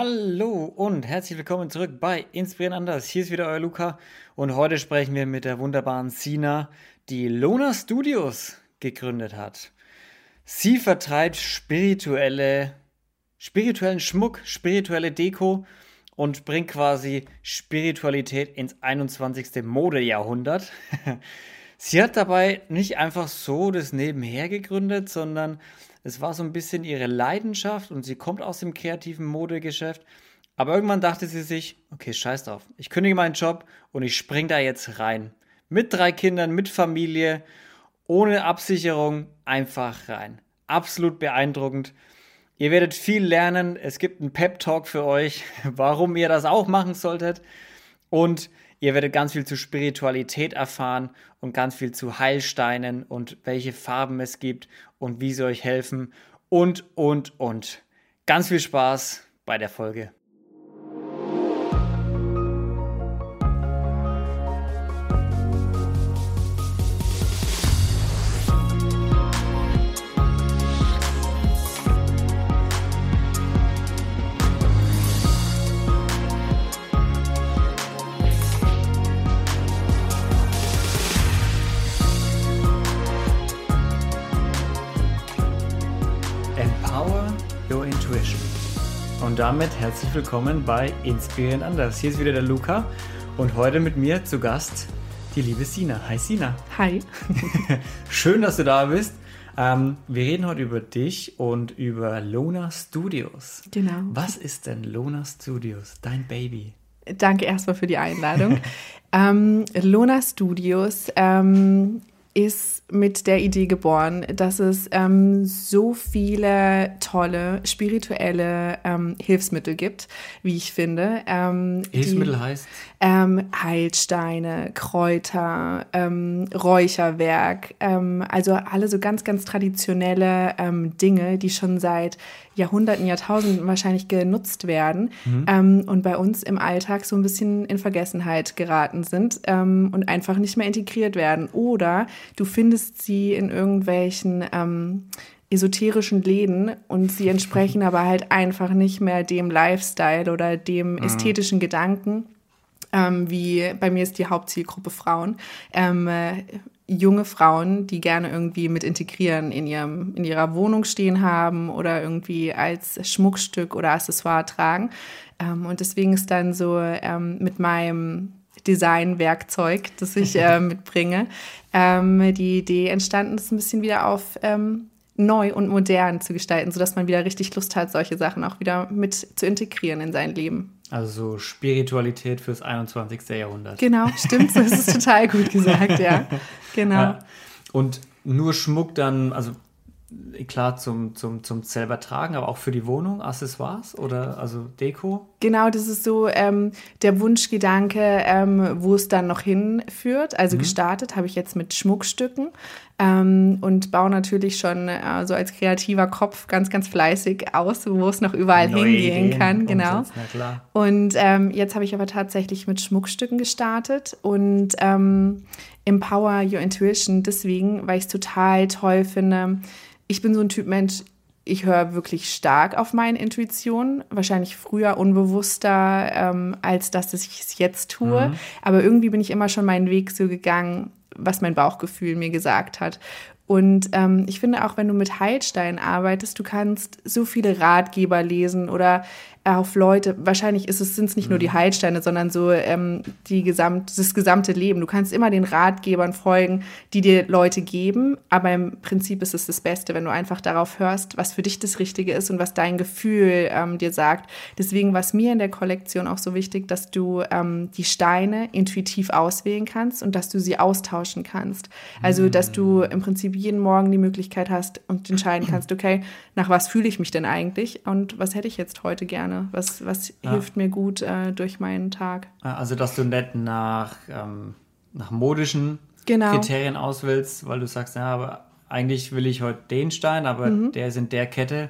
Hallo und herzlich willkommen zurück bei Inspirieren anders. Hier ist wieder euer Luca und heute sprechen wir mit der wunderbaren Sina, die Lona Studios gegründet hat. Sie vertreibt spirituelle, spirituellen Schmuck, spirituelle Deko und bringt quasi Spiritualität ins 21. Modejahrhundert. Sie hat dabei nicht einfach so das nebenher gegründet, sondern es war so ein bisschen ihre Leidenschaft und sie kommt aus dem kreativen Modegeschäft. Aber irgendwann dachte sie sich, okay, scheiß drauf. Ich kündige meinen Job und ich spring da jetzt rein. Mit drei Kindern, mit Familie, ohne Absicherung, einfach rein. Absolut beeindruckend. Ihr werdet viel lernen. Es gibt einen Pep-Talk für euch, warum ihr das auch machen solltet. Und ihr werdet ganz viel zu Spiritualität erfahren und ganz viel zu Heilsteinen und welche Farben es gibt und wie sie euch helfen und, und, und. Ganz viel Spaß bei der Folge. Und damit herzlich willkommen bei Inspirieren anders. Hier ist wieder der Luca und heute mit mir zu Gast die liebe Sina. Hi Sina. Hi. Schön, dass du da bist. Ähm, wir reden heute über dich und über Lona Studios. Genau. Was ist denn Lona Studios, dein Baby? Danke erstmal für die Einladung. ähm, Lona Studios ähm, ist mit der Idee geboren, dass es ähm, so viele tolle spirituelle ähm, Hilfsmittel gibt, wie ich finde. Ähm, Hilfsmittel die, heißt? ähm, Heilsteine, Kräuter, ähm, Räucherwerk, ähm, also alle so ganz, ganz traditionelle Dinge, die schon seit Jahrhunderten, Jahrtausenden wahrscheinlich genutzt werden Mhm. ähm, und bei uns im Alltag so ein bisschen in Vergessenheit geraten sind ähm, und einfach nicht mehr integriert werden. Oder du findest sie in irgendwelchen ähm, esoterischen Läden und sie entsprechen aber halt einfach nicht mehr dem Lifestyle oder dem ästhetischen Gedanken. Ähm, wie bei mir ist die Hauptzielgruppe Frauen. Ähm, äh, junge Frauen, die gerne irgendwie mit integrieren in ihrem in ihrer Wohnung stehen haben oder irgendwie als Schmuckstück oder Accessoire tragen. Ähm, und deswegen ist dann so ähm, mit meinem Designwerkzeug, das ich äh, mitbringe, ähm, die Idee entstanden, das ein bisschen wieder auf ähm, neu und modern zu gestalten, sodass man wieder richtig Lust hat, solche Sachen auch wieder mit zu integrieren in sein Leben. Also so Spiritualität fürs 21. Jahrhundert. Genau, stimmt, das ist total gut gesagt, ja. Genau. Ja. Und nur Schmuck dann, also klar zum, zum, zum selber tragen, aber auch für die Wohnung, Accessoires oder also Deko? Genau, das ist so ähm, der Wunschgedanke, ähm, wo es dann noch hinführt. Also gestartet habe ich jetzt mit Schmuckstücken ähm, und baue natürlich schon äh, so als kreativer Kopf ganz, ganz fleißig aus, wo es noch überall Neue hingehen Ideen kann. Genau. klar. Und ähm, jetzt habe ich aber tatsächlich mit Schmuckstücken gestartet und ähm, Empower Your Intuition deswegen, weil ich es total toll finde. Ich bin so ein Typ Mensch, ich höre wirklich stark auf meine Intuition, wahrscheinlich früher unbewusster, ähm, als dass ich es jetzt tue. Aber irgendwie bin ich immer schon meinen Weg so gegangen, was mein Bauchgefühl mir gesagt hat. Und ähm, ich finde auch, wenn du mit Heilsteinen arbeitest, du kannst so viele Ratgeber lesen oder auf Leute, wahrscheinlich ist es, sind es nicht nur die Heilsteine, sondern so ähm, die gesamt, das gesamte Leben. Du kannst immer den Ratgebern folgen, die dir Leute geben, aber im Prinzip ist es das Beste, wenn du einfach darauf hörst, was für dich das Richtige ist und was dein Gefühl ähm, dir sagt. Deswegen war es mir in der Kollektion auch so wichtig, dass du ähm, die Steine intuitiv auswählen kannst und dass du sie austauschen kannst. Also, dass du im Prinzip jeden Morgen die Möglichkeit hast und entscheiden kannst, okay, nach was fühle ich mich denn eigentlich und was hätte ich jetzt heute gerne? Was, was Ja. hilft mir gut äh, durch meinen Tag? Also, dass du nicht nach, ähm, nach modischen Genau. Kriterien auswählst, weil du sagst, ja, aber eigentlich will ich heute den Stein, aber Mhm. der ist in der Kette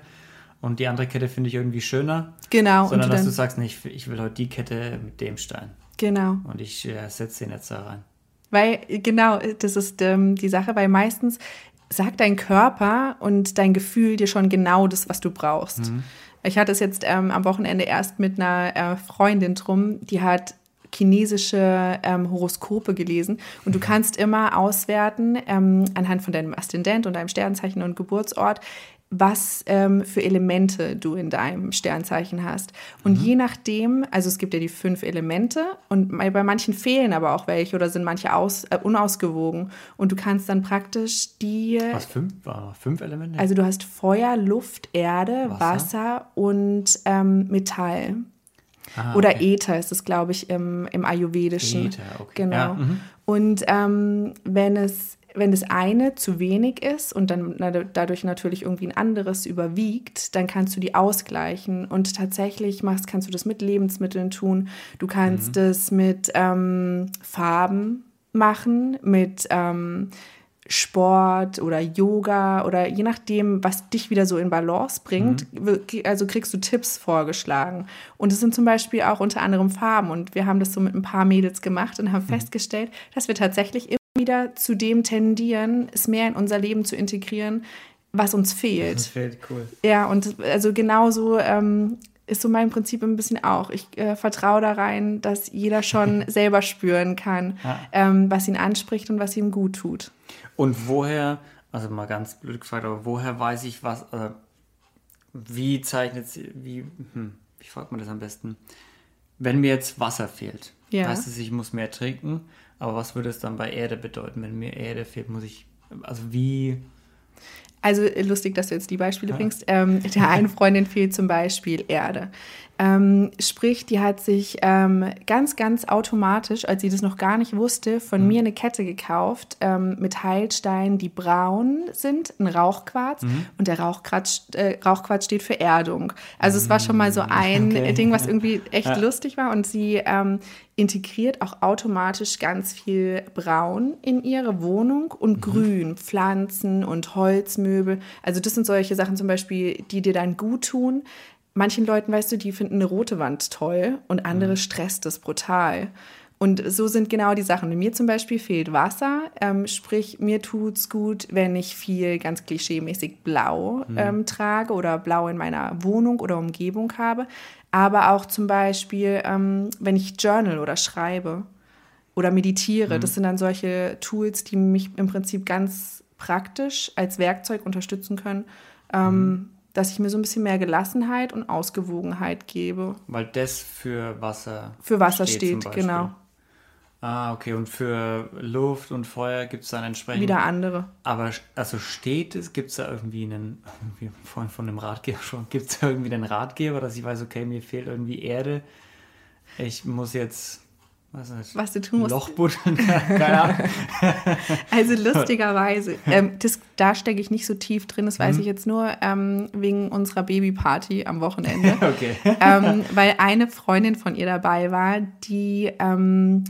und die andere Kette finde ich irgendwie schöner. Genau. und Sondern du dass du sagst, nee, ich, ich will heute die Kette mit dem Stein. genau. Und ich äh, setze den jetzt da rein. Weil, genau, das ist ähm, die Sache, weil meistens sagt dein Körper und dein Gefühl dir schon genau das, was du brauchst. Ich hatte es jetzt ähm, am Wochenende erst mit einer äh, Freundin drum, die hat chinesische ähm, Horoskope gelesen. Und du kannst immer auswerten ähm, anhand von deinem Aszendent und deinem Sternzeichen und Geburtsort, was ähm, für Elemente du in deinem Sternzeichen hast. Und mhm. je nachdem, also es gibt ja die fünf Elemente und bei manchen fehlen aber auch welche oder sind manche aus, äh, unausgewogen. Und du kannst dann praktisch die. Was fünf war? Fünf Elemente? Also du hast Feuer, Luft, Erde, Wasser, Wasser und ähm, Metall. Ah, Oder okay. Äther ist es, glaube ich, im, im Ayurvedischen. Äther, okay. Genau. Ja, mhm. und ähm, wenn es wenn das eine zu wenig ist und dann dadurch natürlich irgendwie ein anderes überwiegt, dann kannst du die ausgleichen. Und tatsächlich machst, kannst du das mit Lebensmitteln tun. Du kannst mhm. es mit ähm, Farben machen, mit ähm, Sport oder Yoga oder je nachdem, was dich wieder so in Balance bringt, mhm. also kriegst du Tipps vorgeschlagen. Und es sind zum Beispiel auch unter anderem Farben. Und wir haben das so mit ein paar Mädels gemacht und haben mhm. festgestellt, dass wir tatsächlich immer wieder zu dem tendieren, es mehr in unser Leben zu integrieren, was uns fehlt. Das fehlt, cool. Ja, und also genauso ähm, ist so mein Prinzip ein bisschen auch. Ich äh, vertraue da rein, dass jeder schon selber spüren kann, ja. ähm, was ihn anspricht und was ihm gut tut. Und woher, also mal ganz blöd gefragt, aber woher weiß ich was, äh, wie zeichnet sie, wie, hm, wie fragt man das am besten? Wenn mir jetzt Wasser fehlt, ja. heißt es, ich muss mehr trinken, aber was würde es dann bei Erde bedeuten? Wenn mir Erde fehlt, muss ich, also wie also lustig, dass du jetzt die Beispiele ja. bringst. Ähm, der einen Freundin fehlt zum Beispiel Erde. Ähm, sprich, die hat sich ähm, ganz, ganz automatisch, als sie das noch gar nicht wusste, von mhm. mir eine Kette gekauft ähm, mit Heilsteinen, die braun sind, ein Rauchquarz. Mhm. Und der Rauchquarz, äh, Rauchquarz steht für Erdung. Also es war schon mal so ein okay. Ding, was irgendwie echt ja. lustig war. Und sie ähm, integriert auch automatisch ganz viel Braun in ihre Wohnung und mhm. Grün, Pflanzen und Holzmöbel. Also das sind solche Sachen zum Beispiel, die dir dann gut tun manchen Leuten, weißt du, die finden eine rote Wand toll und andere mhm. stresst es brutal. Und so sind genau die Sachen. Mir zum Beispiel fehlt Wasser, ähm, sprich, mir tut es gut, wenn ich viel ganz klischeemäßig blau mhm. ähm, trage oder blau in meiner Wohnung oder Umgebung habe. Aber auch zum Beispiel, ähm, wenn ich journal oder schreibe oder meditiere. Mhm. Das sind dann solche Tools, die mich im Prinzip ganz praktisch als Werkzeug unterstützen können. Ähm, mhm dass ich mir so ein bisschen mehr Gelassenheit und Ausgewogenheit gebe. Weil das für Wasser Für Wasser steht, steht genau. Ah, okay. Und für Luft und Feuer gibt es dann entsprechend. Wieder andere. Aber also steht es, gibt es da irgendwie einen, wie vorhin von dem Ratgeber schon, gibt es irgendwie einen Ratgeber, dass ich weiß, okay, mir fehlt irgendwie Erde. Ich muss jetzt was, ist, was du tun musst. Loch buddeln, keine Ahnung. also lustigerweise, ähm, das, da stecke ich nicht so tief drin, das weiß mhm. ich jetzt nur ähm, wegen unserer Babyparty am Wochenende. okay. Ähm, weil eine Freundin von ihr dabei war, die ähm,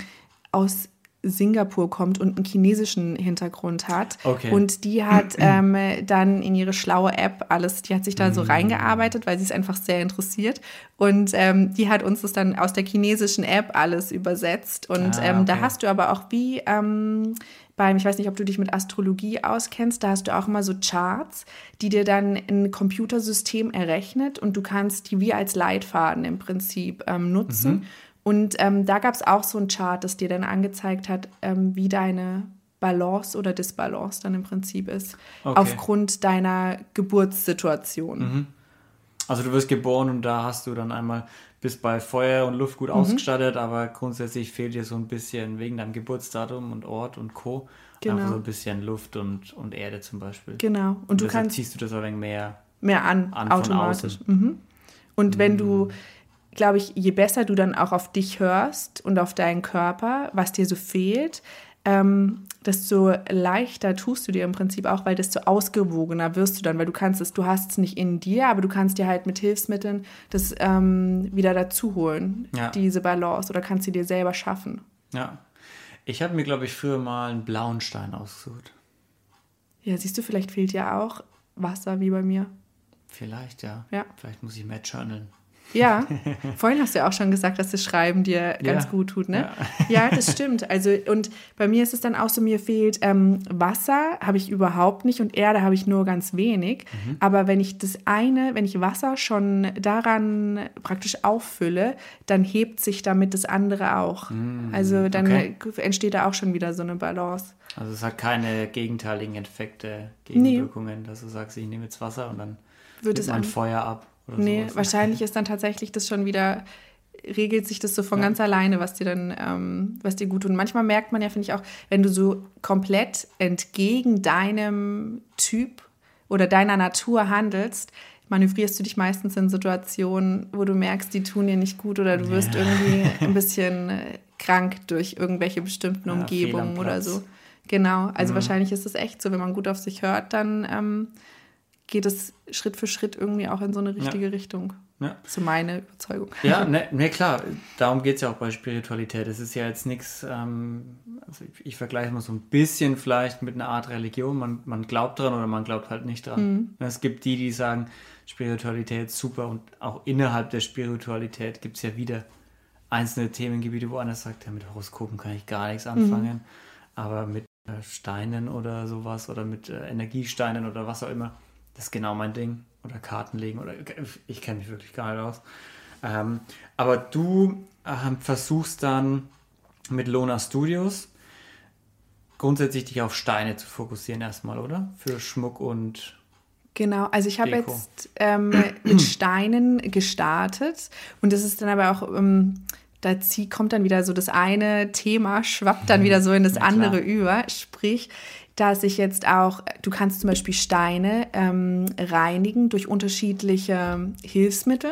aus Singapur kommt und einen chinesischen Hintergrund hat. Okay. Und die hat ähm, dann in ihre schlaue App alles, die hat sich da so mm. reingearbeitet, weil sie es einfach sehr interessiert. Und ähm, die hat uns das dann aus der chinesischen App alles übersetzt. Und ah, ähm, da hast du aber auch wie ähm, beim, ich weiß nicht, ob du dich mit Astrologie auskennst, da hast du auch immer so Charts, die dir dann ein Computersystem errechnet und du kannst die wie als Leitfaden im Prinzip ähm, nutzen. Mhm. Und ähm, da gab es auch so ein Chart, das dir dann angezeigt hat, ähm, wie deine Balance oder Disbalance dann im Prinzip ist, okay. aufgrund deiner Geburtssituation. Mhm. Also du wirst geboren und da hast du dann einmal bis bei Feuer und Luft gut mhm. ausgestattet, aber grundsätzlich fehlt dir so ein bisschen wegen deinem Geburtsdatum und Ort und Co. Genau. Einfach so ein bisschen Luft und, und Erde zum Beispiel. Genau. Und, und du kannst ziehst du das ein wenig mehr, mehr an, an automatisch. Mhm. Und wenn du mhm glaube ich, je besser du dann auch auf dich hörst und auf deinen Körper, was dir so fehlt, ähm, desto leichter tust du dir im Prinzip auch, weil desto ausgewogener wirst du dann, weil du kannst es, du hast es nicht in dir, aber du kannst dir halt mit Hilfsmitteln das ähm, wieder dazu holen, ja. diese Balance, oder kannst sie dir selber schaffen. Ja. Ich habe mir, glaube ich, früher mal einen blauen Stein ausgesucht. Ja, siehst du, vielleicht fehlt ja auch Wasser wie bei mir. Vielleicht, ja. ja. Vielleicht muss ich mehr journalen. Ja, vorhin hast du ja auch schon gesagt, dass das Schreiben dir ganz ja. gut tut, ne? Ja. ja. das stimmt. Also, und bei mir ist es dann auch so, mir fehlt ähm, Wasser, habe ich überhaupt nicht und Erde habe ich nur ganz wenig. Mhm. Aber wenn ich das eine, wenn ich Wasser schon daran praktisch auffülle, dann hebt sich damit das andere auch. Mhm. Also dann okay. entsteht da auch schon wieder so eine Balance. Also es hat keine gegenteiligen Effekte, Gegenwirkungen, nee. dass du sagst, ich nehme jetzt Wasser und dann wird es ein Feuer ab. Oder nee, sowas. wahrscheinlich ist dann tatsächlich das schon wieder, regelt sich das so von ja. ganz alleine, was dir dann, ähm, was dir gut tut. Und manchmal merkt man ja, finde ich auch, wenn du so komplett entgegen deinem Typ oder deiner Natur handelst, manövrierst du dich meistens in Situationen, wo du merkst, die tun dir nicht gut oder du wirst ja. irgendwie ein bisschen äh, krank durch irgendwelche bestimmten ja, Umgebungen oder so. Genau, also mhm. wahrscheinlich ist es echt so, wenn man gut auf sich hört, dann ähm, geht es Schritt für Schritt irgendwie auch in so eine richtige ja. Richtung. Ja. So meine Überzeugung. Ja, ne, ne klar, darum geht es ja auch bei Spiritualität. Es ist ja jetzt nichts, ähm, also ich, ich, vergleiche mal so ein bisschen vielleicht mit einer Art Religion. Man, man glaubt dran oder man glaubt halt nicht dran. Mhm. Es gibt die, die sagen, Spiritualität ist super und auch innerhalb der Spiritualität gibt es ja wieder einzelne Themengebiete, wo einer sagt, ja, mit Horoskopen kann ich gar nichts anfangen, mhm. aber mit äh, Steinen oder sowas oder mit äh, Energiesteinen oder was auch immer das ist genau mein Ding. Oder Karten legen oder ich kenne mich wirklich gar nicht aus. Ähm, aber du äh, versuchst dann mit Lona Studios grundsätzlich dich auf Steine zu fokussieren erstmal, oder? Für Schmuck und Genau, also ich habe jetzt ähm, mit Steinen gestartet und das ist dann aber auch, ähm, da kommt dann wieder so das eine Thema, schwappt dann mhm. wieder so in das ja, andere über. Sprich, dass ich jetzt auch, du kannst zum Beispiel Steine ähm, reinigen durch unterschiedliche Hilfsmittel,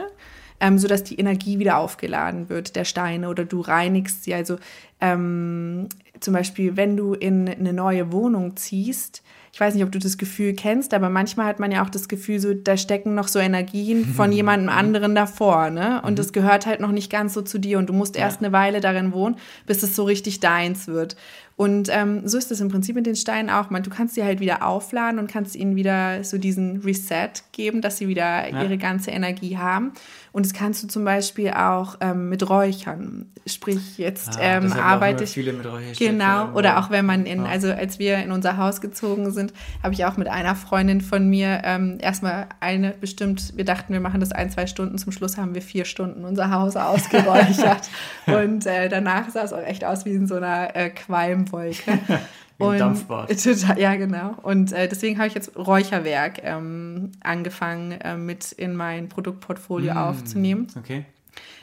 ähm, sodass die Energie wieder aufgeladen wird der Steine oder du reinigst sie. Also ähm, zum Beispiel, wenn du in eine neue Wohnung ziehst, ich weiß nicht, ob du das Gefühl kennst, aber manchmal hat man ja auch das Gefühl, so da stecken noch so Energien von jemandem anderen davor, ne? Und mhm. das gehört halt noch nicht ganz so zu dir und du musst erst eine Weile darin wohnen, bis es so richtig deins wird. Und ähm, so ist es im Prinzip mit den Steinen auch. Man, du kannst sie halt wieder aufladen und kannst ihnen wieder so diesen Reset geben, dass sie wieder ja. ihre ganze Energie haben. Und das kannst du zum Beispiel auch ähm, mit Räuchern. Sprich, jetzt ah, ähm, arbeite ich. Viele mit genau. Oder auch wenn man in, also als wir in unser Haus gezogen sind, habe ich auch mit einer Freundin von mir ähm, erstmal eine bestimmt, wir dachten, wir machen das ein, zwei Stunden. Zum Schluss haben wir vier Stunden unser Haus ausgeräuchert. und äh, danach sah es auch echt aus wie in so einer äh, Qualm Wolke. und Dampfbad. Total, ja, genau. Und äh, deswegen habe ich jetzt Räucherwerk ähm, angefangen, äh, mit in mein Produktportfolio mm, aufzunehmen. Okay.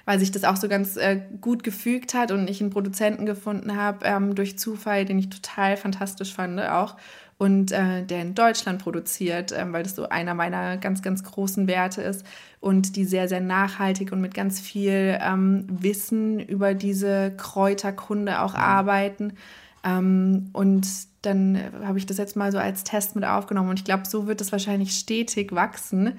Weil sich das auch so ganz äh, gut gefügt hat und ich einen Produzenten gefunden habe ähm, durch Zufall, den ich total fantastisch fand auch und äh, der in Deutschland produziert, äh, weil das so einer meiner ganz, ganz großen Werte ist und die sehr, sehr nachhaltig und mit ganz viel ähm, Wissen über diese Kräuterkunde auch mhm. arbeiten. Ähm, und dann habe ich das jetzt mal so als Test mit aufgenommen und ich glaube, so wird es wahrscheinlich stetig wachsen,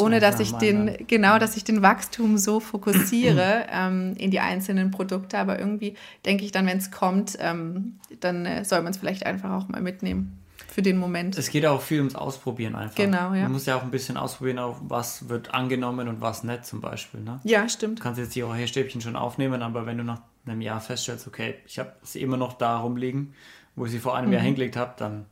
ohne dass ich den, genau, dass ich den Wachstum so fokussiere ähm, in die einzelnen Produkte. Aber irgendwie denke ich dann, wenn es kommt, ähm, dann äh, soll man es vielleicht einfach auch mal mitnehmen für den Moment. Es geht auch viel ums Ausprobieren einfach. Genau, ja. Man muss ja auch ein bisschen ausprobieren, was wird angenommen und was nicht zum Beispiel. Ne? Ja, stimmt. Du kannst jetzt die Räucherstäbchen schon aufnehmen, aber wenn du nach einem Jahr feststellst, okay, ich habe sie immer noch da rumliegen, wo ich sie vor einem mhm. Jahr hingelegt habe, dann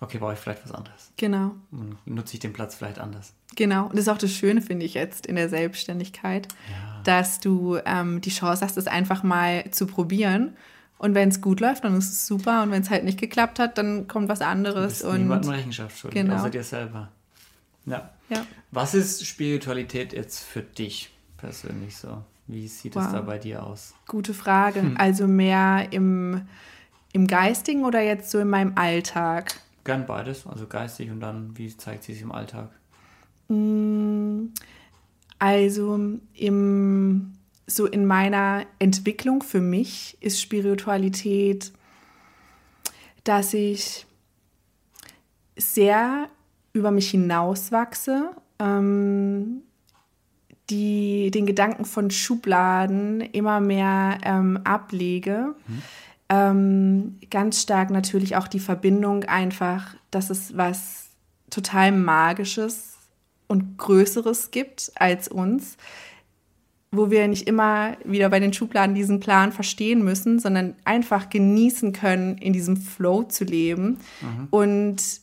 okay, brauche ich vielleicht was anderes. Genau. Und nutze ich den Platz vielleicht anders. Genau. Und das ist auch das Schöne, finde ich jetzt in der Selbstständigkeit, ja. dass du ähm, die Chance hast, es einfach mal zu probieren. Und wenn es gut läuft, dann ist es super. Und wenn es halt nicht geklappt hat, dann kommt was anderes. Du bist und niemandem Rechenschaft schuldig, genau. außer dir selber. Ja. ja. Was ist Spiritualität jetzt für dich persönlich so? Wie sieht wow. es da bei dir aus? Gute Frage. Hm. Also mehr im, im Geistigen oder jetzt so in meinem Alltag? Gern beides, also geistig und dann, wie zeigt sie sich im Alltag? Mm, also im, so in meiner Entwicklung für mich ist Spiritualität, dass ich sehr über mich hinauswachse, ähm, die, den Gedanken von Schubladen immer mehr ähm, ablege. Mhm. Ähm, ganz stark natürlich auch die Verbindung einfach, dass es was total Magisches und Größeres gibt als uns, wo wir nicht immer wieder bei den Schubladen diesen Plan verstehen müssen, sondern einfach genießen können, in diesem Flow zu leben mhm. und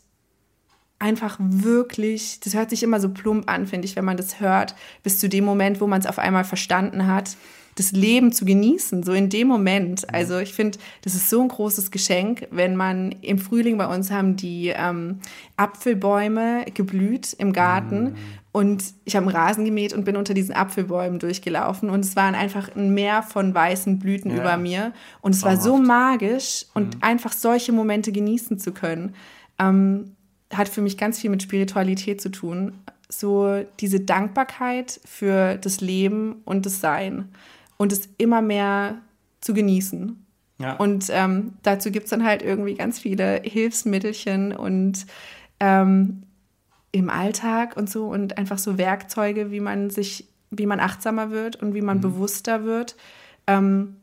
einfach wirklich, das hört sich immer so plump an, finde ich, wenn man das hört, bis zu dem Moment, wo man es auf einmal verstanden hat, das Leben zu genießen, so in dem Moment. Also ich finde, das ist so ein großes Geschenk, wenn man im Frühling bei uns haben die ähm, Apfelbäume geblüht im Garten mhm. und ich habe einen Rasen gemäht und bin unter diesen Apfelbäumen durchgelaufen und es waren einfach ein Meer von weißen Blüten ja. über mir und es war so magisch und mhm. einfach solche Momente genießen zu können. Ähm, hat für mich ganz viel mit Spiritualität zu tun. So diese Dankbarkeit für das Leben und das Sein und es immer mehr zu genießen. Ja. Und ähm, dazu gibt es dann halt irgendwie ganz viele Hilfsmittelchen und ähm, im Alltag und so und einfach so Werkzeuge, wie man sich, wie man achtsamer wird und wie man mhm. bewusster wird. Ähm,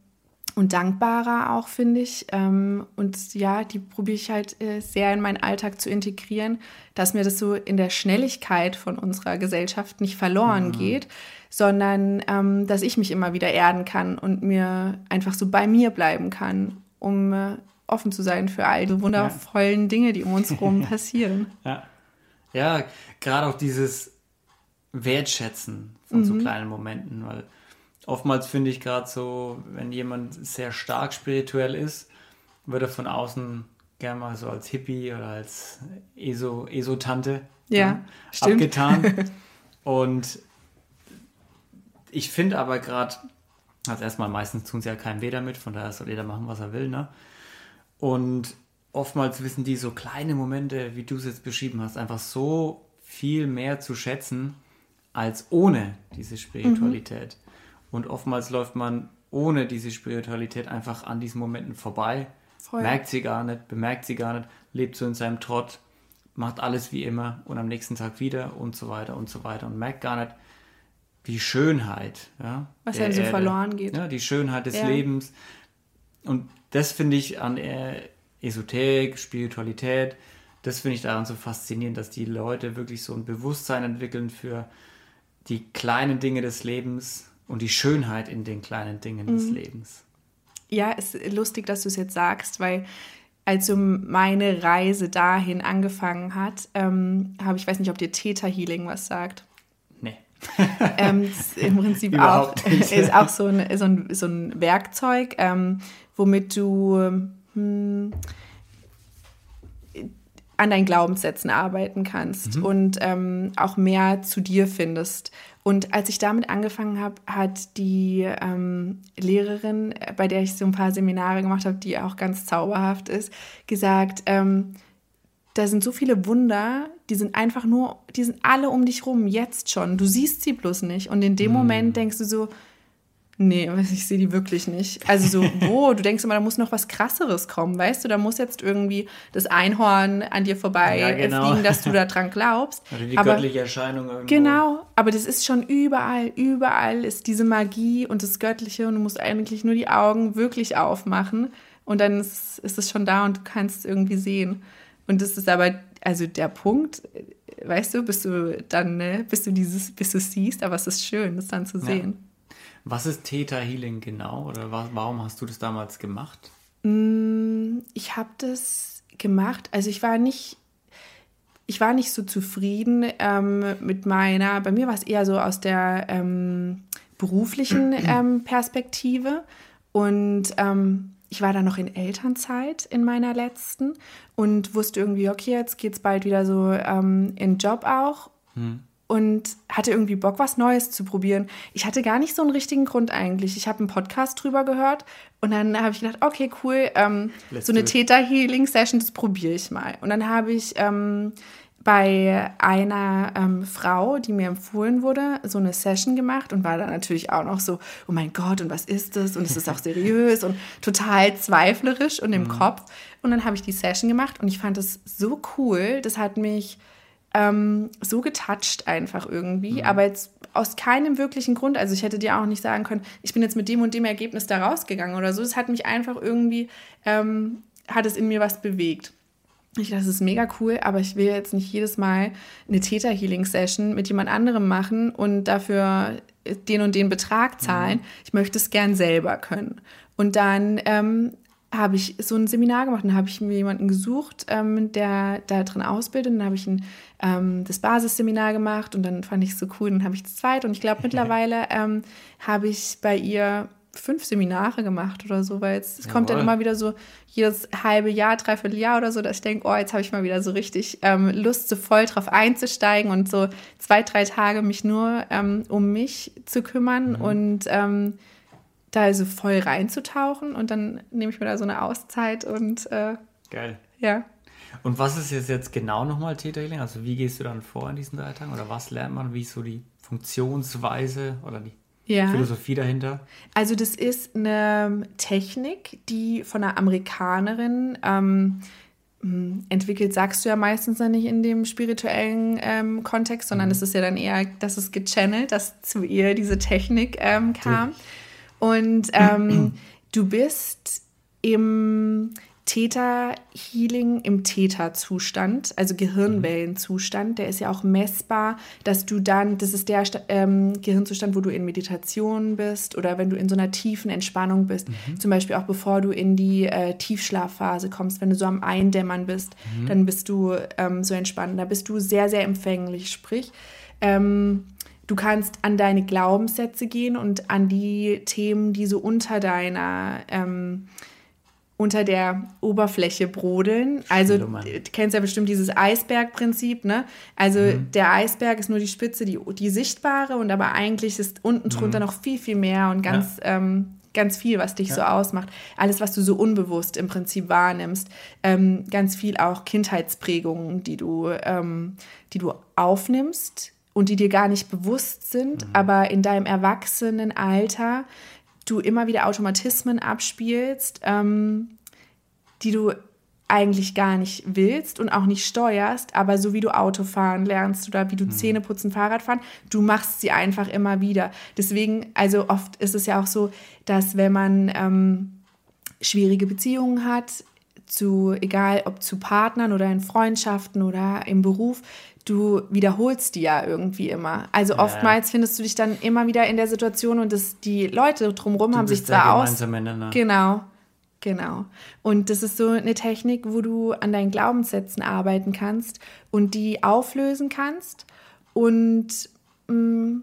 und dankbarer auch, finde ich. Ähm, und ja, die probiere ich halt äh, sehr in meinen Alltag zu integrieren, dass mir das so in der Schnelligkeit von unserer Gesellschaft nicht verloren mhm. geht, sondern ähm, dass ich mich immer wieder erden kann und mir einfach so bei mir bleiben kann, um äh, offen zu sein für all die wundervollen ja. Dinge, die um uns herum passieren. Ja, ja gerade auch dieses Wertschätzen von mhm. so kleinen Momenten, weil oftmals finde ich gerade so, wenn jemand sehr stark spirituell ist, wird er von außen gerne mal so als Hippie oder als ESO, ESO-Tante ja, ja, abgetan. Und ich finde aber gerade, also erstmal meistens tun sie ja keinem weh damit, von daher soll jeder machen, was er will, ne? Und oftmals wissen die so kleine Momente, wie du es jetzt beschrieben hast, einfach so viel mehr zu schätzen als ohne diese Spiritualität. Mhm. Und oftmals läuft man ohne diese Spiritualität einfach an diesen Momenten vorbei, Voll. merkt sie gar nicht, bemerkt sie gar nicht, lebt so in seinem Trott, macht alles wie immer und am nächsten Tag wieder und so weiter und so weiter und merkt gar nicht die Schönheit, ja, was einem so Erde, verloren geht. Ja, die Schönheit des ja. Lebens. Und das finde ich an Esoterik, Spiritualität, das finde ich daran so faszinierend, dass die Leute wirklich so ein Bewusstsein entwickeln für die kleinen Dinge des Lebens und die Schönheit in den kleinen Dingen mhm. des Lebens. Ja, es ist lustig, dass du es jetzt sagst, weil als so meine Reise dahin angefangen hat, ähm, habe ich weiß nicht, ob dir Theta Healing was sagt. Nee. ähm, Im Prinzip auch, ist auch so ein, so ein, so ein Werkzeug, ähm, womit du hm, an deinen Glaubenssätzen arbeiten kannst mhm. und ähm, auch mehr zu dir findest. Und als ich damit angefangen habe, hat die ähm, Lehrerin, bei der ich so ein paar Seminare gemacht habe, die auch ganz zauberhaft ist, gesagt, ähm, da sind so viele Wunder, die sind einfach nur, die sind alle um dich rum, jetzt schon. Du siehst sie bloß nicht. Und in dem mhm. Moment denkst du so, Nee, ich sehe die wirklich nicht. Also so, wo? Du denkst immer, da muss noch was krasseres kommen, weißt du? Da muss jetzt irgendwie das Einhorn an dir vorbei ja, genau. fliegen, dass du da dran glaubst. Oder die aber, göttliche Erscheinung irgendwo. Genau, aber das ist schon überall, überall ist diese Magie und das Göttliche und du musst eigentlich nur die Augen wirklich aufmachen und dann ist, ist es schon da und du kannst es irgendwie sehen. Und das ist aber, also der Punkt, weißt du, bis du dann, ne, bis du dieses, bis du siehst, aber es ist schön, das dann zu sehen. Ja. Was ist Theta Healing genau oder warum hast du das damals gemacht? Mm, ich habe das gemacht, also ich war nicht, ich war nicht so zufrieden ähm, mit meiner, bei mir war es eher so aus der ähm, beruflichen ähm, Perspektive und ähm, ich war dann noch in Elternzeit in meiner letzten und wusste irgendwie, okay, jetzt geht es bald wieder so ähm, in Job auch. Hm und hatte irgendwie Bock, was Neues zu probieren. Ich hatte gar nicht so einen richtigen Grund eigentlich. Ich habe einen Podcast drüber gehört und dann habe ich gedacht, okay, cool, ähm, so eine Theta-Healing-Session, das probiere ich mal. Und dann habe ich ähm, bei einer ähm, Frau, die mir empfohlen wurde, so eine Session gemacht und war dann natürlich auch noch so, oh mein Gott, und was ist das? Und es ist auch seriös und total zweiflerisch und im mhm. Kopf. Und dann habe ich die Session gemacht und ich fand es so cool. Das hat mich ähm, so getoucht einfach irgendwie, mhm. aber jetzt aus keinem wirklichen Grund. Also ich hätte dir auch nicht sagen können, ich bin jetzt mit dem und dem Ergebnis da rausgegangen oder so. Es hat mich einfach irgendwie, ähm, hat es in mir was bewegt. Ich dachte, das ist mega cool, aber ich will jetzt nicht jedes Mal eine Theta-Healing-Session mit jemand anderem machen und dafür den und den Betrag zahlen. Mhm. Ich möchte es gern selber können. Und dann ähm, habe ich so ein Seminar gemacht. Dann habe ich mir jemanden gesucht, ähm, der da drin ausbildet. Dann habe ich ein, ähm, das Basisseminar gemacht und dann fand ich es so cool. Dann habe ich das zweite. Und ich glaube, mittlerweile ähm, habe ich bei ihr fünf Seminare gemacht oder so, weil es, es kommt dann immer wieder so jedes halbe Jahr, dreiviertel Jahr oder so, dass ich denke, oh, jetzt habe ich mal wieder so richtig ähm, Lust, so voll drauf einzusteigen und so zwei, drei Tage mich nur ähm, um mich zu kümmern mhm. und ähm, da also voll reinzutauchen und dann nehme ich mir da so eine Auszeit und äh, geil. Ja. Und was ist jetzt, jetzt genau nochmal Theta Healing? Also wie gehst du dann vor in diesen drei Tagen oder was lernt man? Wie ist so die Funktionsweise oder die ja. Philosophie dahinter? Also das ist eine Technik, die von einer Amerikanerin ähm, hm, entwickelt, sagst du ja meistens dann nicht in dem spirituellen ähm, Kontext, sondern es mhm. ist ja dann eher, dass es gechannelt, dass zu ihr diese Technik ähm, kam. Du und ähm, du bist im Theta-Healing im Theta-Zustand, also Gehirnwellenzustand, der ist ja auch messbar, dass du dann, das ist der ähm, Gehirnzustand, wo du in Meditation bist oder wenn du in so einer tiefen Entspannung bist, mhm. zum Beispiel auch bevor du in die äh, Tiefschlafphase kommst, wenn du so am Eindämmern bist, mhm. dann bist du ähm, so entspannt, da bist du sehr, sehr empfänglich, sprich, ähm, Du kannst an deine Glaubenssätze gehen und an die Themen, die so unter deiner, ähm, unter der Oberfläche brodeln. Also du kennst ja bestimmt dieses Eisbergprinzip, ne? Also mhm. der Eisberg ist nur die Spitze, die, die sichtbare und aber eigentlich ist unten drunter mhm. noch viel, viel mehr und ganz, ja. ähm, ganz viel, was dich ja. so ausmacht. Alles, was du so unbewusst im Prinzip wahrnimmst. Ähm, ganz viel auch Kindheitsprägungen, die du, ähm, die du aufnimmst und die dir gar nicht bewusst sind, mhm. aber in deinem Erwachsenenalter du immer wieder Automatismen abspielst, ähm, die du eigentlich gar nicht willst und auch nicht steuerst, aber so wie du Autofahren lernst oder wie du mhm. Zähne putzen, Fahrrad fahren, du machst sie einfach immer wieder. Deswegen, also oft ist es ja auch so, dass wenn man ähm, schwierige Beziehungen hat, zu, egal ob zu Partnern oder in Freundschaften oder im Beruf, du wiederholst die ja irgendwie immer. Also oftmals findest du dich dann immer wieder in der Situation und das, die Leute drumherum du haben sich zwar aus. Genau, genau. Und das ist so eine Technik, wo du an deinen Glaubenssätzen arbeiten kannst und die auflösen kannst. Und mh, mm,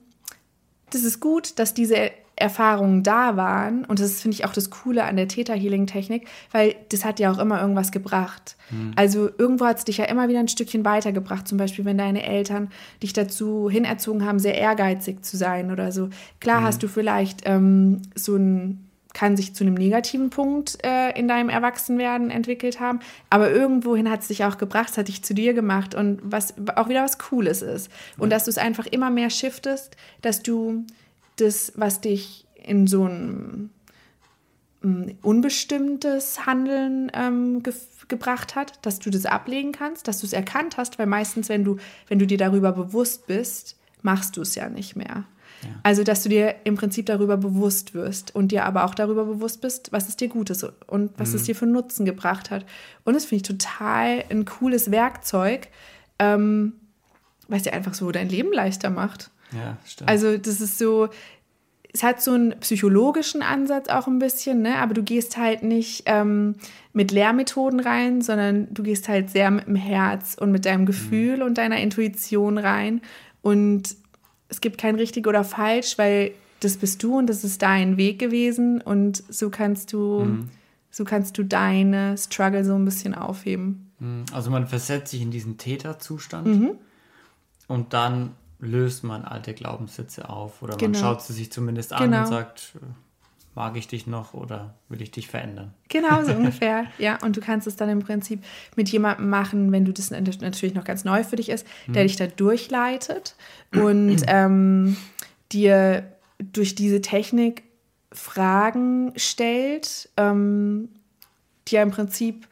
das ist gut, dass diese Erfahrungen da waren. Und das finde ich auch das Coole an der Theta-Healing-Technik, weil das hat ja auch immer irgendwas gebracht. Mhm. Also irgendwo hat es dich ja immer wieder ein Stückchen weitergebracht. Zum Beispiel, wenn deine Eltern dich dazu hinerzogen haben, sehr ehrgeizig zu sein oder so. Klar mhm. hast du vielleicht ähm, so ein kann sich zu einem negativen Punkt äh, in deinem Erwachsenwerden entwickelt haben. Aber irgendwohin hat es dich auch gebracht, es hat dich zu dir gemacht und was auch wieder was Cooles ist. Und dass du es einfach immer mehr shiftest, dass du das, was dich in so ein mm, unbestimmtes Handeln ähm, ge gebracht hat, dass du das ablegen kannst, dass du es erkannt hast, weil meistens, wenn du, wenn du dir darüber bewusst bist, machst du es ja nicht mehr. Ja. Also, dass du dir im Prinzip darüber bewusst wirst und dir aber auch darüber bewusst bist, was es dir Gutes und was mhm. es dir für Nutzen gebracht hat. Und das finde ich total ein cooles Werkzeug, ähm, was dir einfach so dein Leben leichter macht. Ja, stimmt. Also das ist so, es hat so einen psychologischen Ansatz auch ein bisschen, ne? aber du gehst halt nicht ähm, mit Lehrmethoden rein, sondern du gehst halt sehr mit dem Herz und mit deinem Gefühl mhm. und deiner Intuition rein. Und es gibt kein richtig oder falsch, weil das bist du und das ist dein Weg gewesen und so kannst du, mhm. so kannst du deine Struggle so ein bisschen aufheben. Mhm. Also man versetzt sich in diesen Täterzustand mhm. und dann löst man alte Glaubenssätze auf oder genau. man schaut sie sich zumindest an genau. und sagt, äh, mag ich dich noch oder will ich dich verändern? Genau, so ungefähr. Ja, und du kannst es dann im Prinzip mit jemandem machen, wenn du das natürlich noch ganz neu für dich ist, der hm. dich da durchleitet und ähm, dir durch diese Technik Fragen stellt, ähm, die ja im Prinzip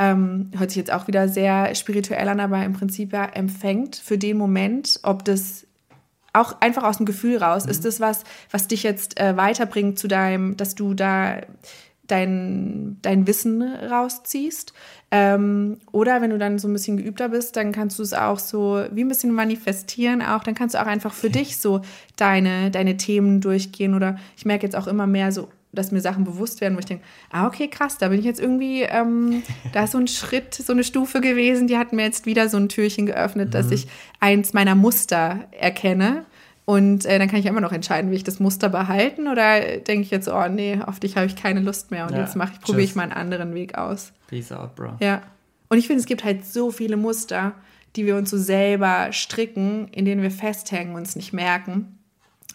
ähm, hört sich jetzt auch wieder sehr spirituell an, aber im Prinzip ja empfängt für den Moment, ob das auch einfach aus dem Gefühl raus, mhm. ist das was, was dich jetzt äh, weiterbringt zu deinem, dass du da dein, dein Wissen rausziehst. Ähm, oder wenn du dann so ein bisschen geübter bist, dann kannst du es auch so wie ein bisschen manifestieren auch. Dann kannst du auch einfach für dich so deine, deine Themen durchgehen. Oder ich merke jetzt auch immer mehr so, dass mir Sachen bewusst werden, wo ich denke, ah, okay, krass, da bin ich jetzt irgendwie, ähm, da ist so ein Schritt, so eine Stufe gewesen, die hat mir jetzt wieder so ein Türchen geöffnet, mhm. dass ich eins meiner Muster erkenne und äh, dann kann ich immer noch entscheiden, will ich das Muster behalten oder denke ich jetzt, oh nee, auf dich habe ich keine Lust mehr und ja, jetzt mache ich, probiere ich mal einen anderen Weg aus. Peace out, bro. Ja. Und ich finde, es gibt halt so viele Muster, die wir uns so selber stricken, in denen wir festhängen und es nicht merken.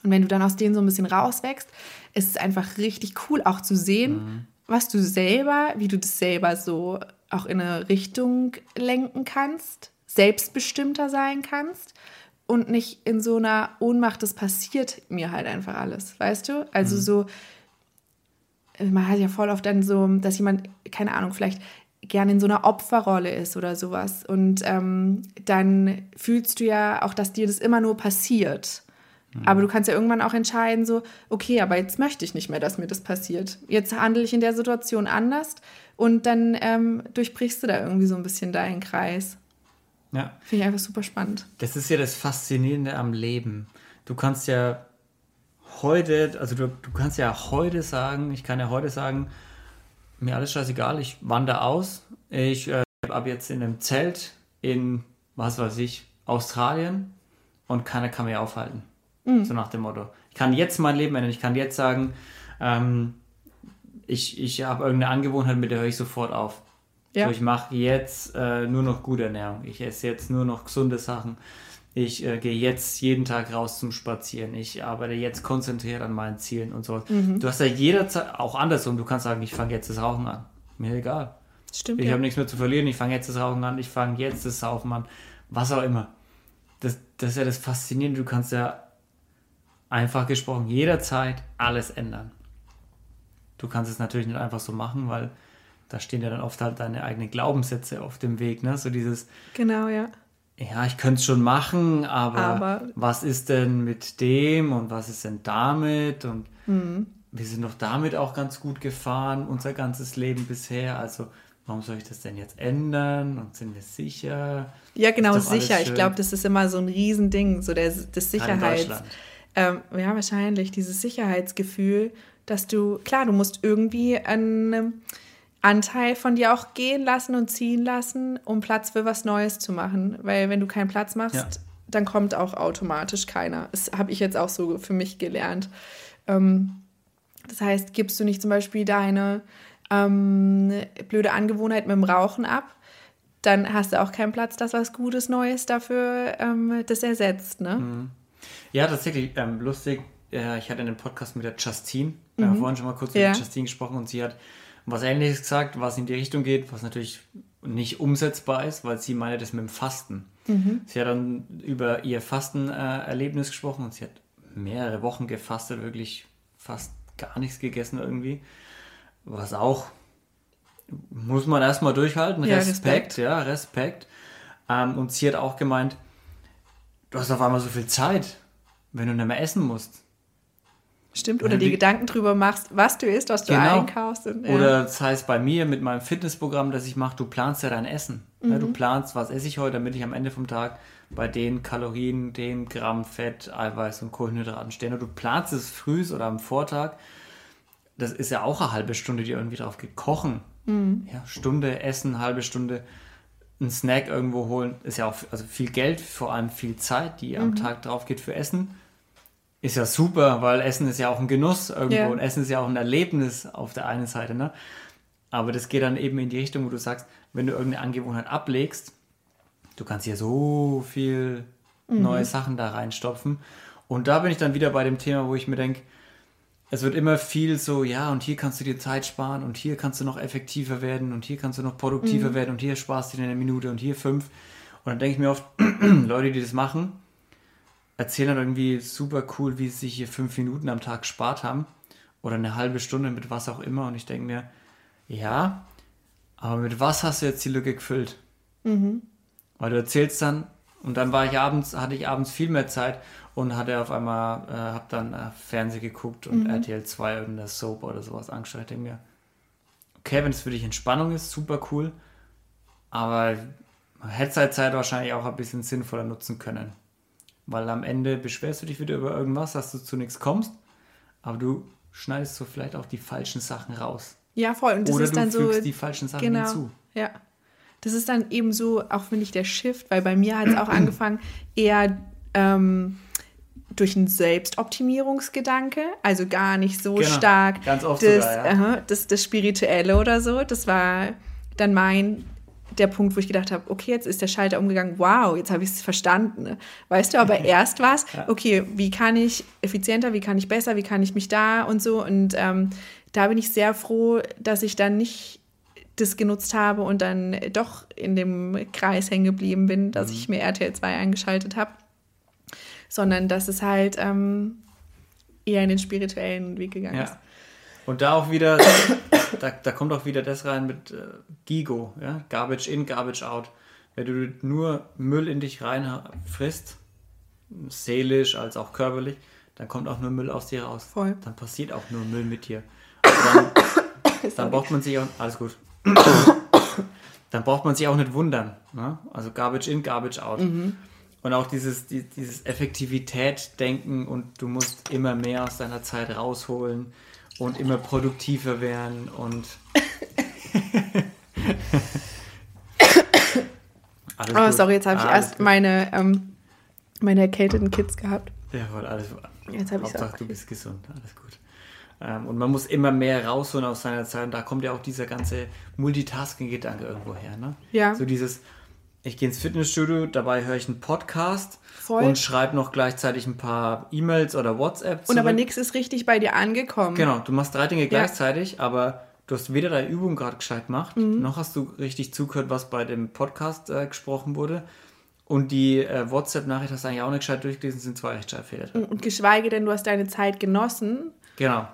Und wenn du dann aus denen so ein bisschen rauswächst, ist es einfach richtig cool, auch zu sehen, mhm. was du selber, wie du das selber so auch in eine Richtung lenken kannst, selbstbestimmter sein kannst und nicht in so einer Ohnmacht, das passiert mir halt einfach alles, weißt du? Also mhm. so, äh, man hat ja voll oft dann so, dass jemand, keine Ahnung, vielleicht gerne in so einer Opferrolle ist oder sowas. Und ähm, dann fühlst du ja auch, dass dir das immer nur passiert. Mhm. Aber du kannst ja irgendwann auch entscheiden, so, okay, aber jetzt möchte ich nicht mehr, dass mir das passiert. Jetzt handle ich in der Situation anders und dann ähm, durchbrichst du da irgendwie so ein bisschen deinen Kreis. Ja. Finde ich einfach super spannend. Das ist ja das Faszinierende am Leben. Du kannst ja heute, also du, du kannst ja heute sagen, ich kann ja heute sagen, mir alles scheißegal, ich wandere aus. Ich äh, ab jetzt in einem Zelt in, was weiß ich, Australien und keiner kann mich aufhalten. Mhm. So nach dem Motto. Ich kann jetzt mein Leben ändern. Ich kann jetzt sagen, ähm, ich, ich habe irgendeine Angewohnheit, mit der höre ich sofort auf. Ja. So, ich mache jetzt äh, nur noch gute Ernährung. Ich esse jetzt nur noch gesunde Sachen. Ich äh, gehe jetzt jeden Tag raus zum Spazieren. Ich arbeite jetzt konzentriert an meinen Zielen und so. Mhm. Du hast ja jederzeit auch andersrum. Du kannst sagen, ich fange jetzt das Rauchen an. Mir egal. Stimmt. Ich ja. habe nichts mehr zu verlieren. Ich fange jetzt das Rauchen an. Ich fange jetzt das Saufen an. Was auch immer. Das, das ist ja das Faszinierende. Du kannst ja einfach gesprochen jederzeit alles ändern. Du kannst es natürlich nicht einfach so machen, weil da stehen ja dann oft halt deine eigenen Glaubenssätze auf dem Weg, ne? So dieses. Genau, ja. Ja, ich könnte es schon machen, aber, aber, was ist denn mit dem und was ist denn damit? Und mhm. wir sind doch damit auch ganz gut gefahren, unser ganzes Leben bisher. Also, warum soll ich das denn jetzt ändern? Und sind wir sicher? Ja, genau, sicher. Ich glaube, das ist immer so ein Riesending, so der, das Sicherheits. Ähm, ja, wahrscheinlich, dieses Sicherheitsgefühl, dass du, klar, du musst irgendwie ein Anteil von dir auch gehen lassen und ziehen lassen, um Platz für was Neues zu machen. Weil wenn du keinen Platz machst, ja. dann kommt auch automatisch keiner. Das habe ich jetzt auch so für mich gelernt. Ähm, das heißt, gibst du nicht zum Beispiel deine ähm, blöde Angewohnheit mit dem Rauchen ab, dann hast du auch keinen Platz, dass was Gutes Neues dafür ähm, das ersetzt. Ne? Mhm. Ja, tatsächlich ähm, lustig. Äh, ich hatte einen Podcast mit der Justine. Wir mhm. haben vorhin schon mal kurz ja. mit Justine gesprochen und sie hat was ähnliches gesagt, was in die Richtung geht, was natürlich nicht umsetzbar ist, weil sie meine das mit dem Fasten. Mhm. Sie hat dann über ihr Fastenerlebnis gesprochen und sie hat mehrere Wochen gefastet, wirklich fast gar nichts gegessen irgendwie. Was auch, muss man erstmal durchhalten. Ja, Respekt, Respekt, ja, Respekt. Ähm, und sie hat auch gemeint, du hast auf einmal so viel Zeit, wenn du nicht mehr essen musst. Stimmt, oder die, Gedanken drüber machst, was du isst, was du genau. einkaufst. Und, ja. Oder das heißt bei mir mit meinem Fitnessprogramm, das ich mache, du planst ja dein Essen. Mhm. du planst, was esse ich heute, damit ich am Ende vom Tag bei den Kalorien, dem Gramm Fett, Eiweiß und Kohlenhydraten stehe. Und du planst es früh oder am Vortag. Das ist ja auch eine halbe Stunde, die irgendwie drauf geht. Kochen, mhm. ja, Stunde essen, halbe Stunde einen Snack irgendwo holen, ist ja auch also viel Geld, vor allem viel Zeit, die mhm. am Tag drauf geht für Essen ist ja super, weil Essen ist ja auch ein Genuss irgendwo yeah. und Essen ist ja auch ein Erlebnis auf der einen Seite. Ne? Aber das geht dann eben in die Richtung, wo du sagst, wenn du irgendeine Angewohnheit ablegst, du kannst hier so viel mhm. neue Sachen da reinstopfen. Und da bin ich dann wieder bei dem Thema, wo ich mir denke, es wird immer viel so, ja, und hier kannst du dir Zeit sparen und hier kannst du noch effektiver werden und hier kannst du noch produktiver mhm. werden und hier sparst du dir eine Minute und hier fünf. Und dann denke ich mir oft, Leute, die das machen, erzählen dann irgendwie super cool, wie sie sich hier fünf Minuten am Tag gespart haben oder eine halbe Stunde mit was auch immer. Und ich denke mir, ja, aber mit was hast du jetzt die Lücke gefüllt? Mhm. Weil du erzählst dann, und dann war ich abends, hatte ich abends viel mehr Zeit und hatte auf einmal, äh, hab dann äh, Fernsehen geguckt und mhm. RTL 2 irgendeine Soap oder sowas angeschaut. Ich denke mir, okay, wenn es für dich Entspannung ist, super cool. Aber man hätte halt Zeit wahrscheinlich auch ein bisschen sinnvoller nutzen können. Weil am Ende beschwerst du dich wieder über irgendwas, dass du zu nichts kommst, aber du schneidest so vielleicht auch die falschen Sachen raus. Ja, voll. Und das Oder ist dann so. die falschen Sachen genau. hinzu. Ja. Das ist dann eben so, auch finde ich, der Shift, weil bei mir hat es auch angefangen, eher ähm, durch einen Selbstoptimierungsgedanke, also gar nicht so Genau, stark ganz oft das, sogar, ja. aha, das, das Spirituelle oder so. Das war dann mein der Punkt, wo ich gedacht habe, okay, jetzt ist der Schalter umgegangen, wow, jetzt habe ich es verstanden. Weißt du, aber erst war es, okay, wie kann ich effizienter, wie kann ich besser, wie kann ich mich da und so. Und ähm, da bin ich sehr froh, dass ich dann nicht das genutzt habe und dann doch in dem Kreis hängen geblieben bin, dass ich mir RTL 2 eingeschaltet habe, sondern dass es halt ähm, eher in den spirituellen Weg gegangen ist. Ja. Und da auch wieder, da, da kommt auch wieder das rein mit äh, Gigo, ja? Garbage in, Garbage out. Wenn du nur Müll in dich rein frisst, seelisch als auch körperlich, dann kommt auch nur Müll aus dir raus. Voll. Dann passiert auch nur Müll mit dir. Dann, dann braucht man sich auch, alles gut. Dann braucht man sich auch nicht wundern. Ne? Also Garbage in, Garbage out. Und auch dieses, die, dieses Effektivität-Denken und du musst immer mehr aus deiner Zeit rausholen und immer produktiver werden und. alles Oh, gut. sorry, jetzt habe ich Alles erst gut. meine, ähm, meine erkälteten Kids gehabt. Jawohl, alles Jetzt habe ich Hauptsache, du bist gesund, alles gut. Ähm, und man muss immer mehr rausholen aus seiner Zeit. Und da kommt ja auch dieser ganze Multitasking-Gedanke irgendwo her. Ne? Ja. So dieses, ich gehe ins Fitnessstudio, dabei höre ich einen Podcast Voll. und schreibe noch gleichzeitig ein paar E-Mails oder WhatsApp. Und aber zurück. nichts ist richtig bei dir angekommen. Genau, du machst drei Dinge gleichzeitig, aber du hast weder deine Übung gerade gescheit gemacht, Mhm. noch hast du richtig zugehört, was bei dem Podcast äh, gesprochen wurde. Und die äh, WhatsApp-Nachricht hast du eigentlich auch nicht gescheit durchgelesen, sind zwei Rechtschreibfehler drin. Und geschweige denn, du hast deine Zeit genossen Genau.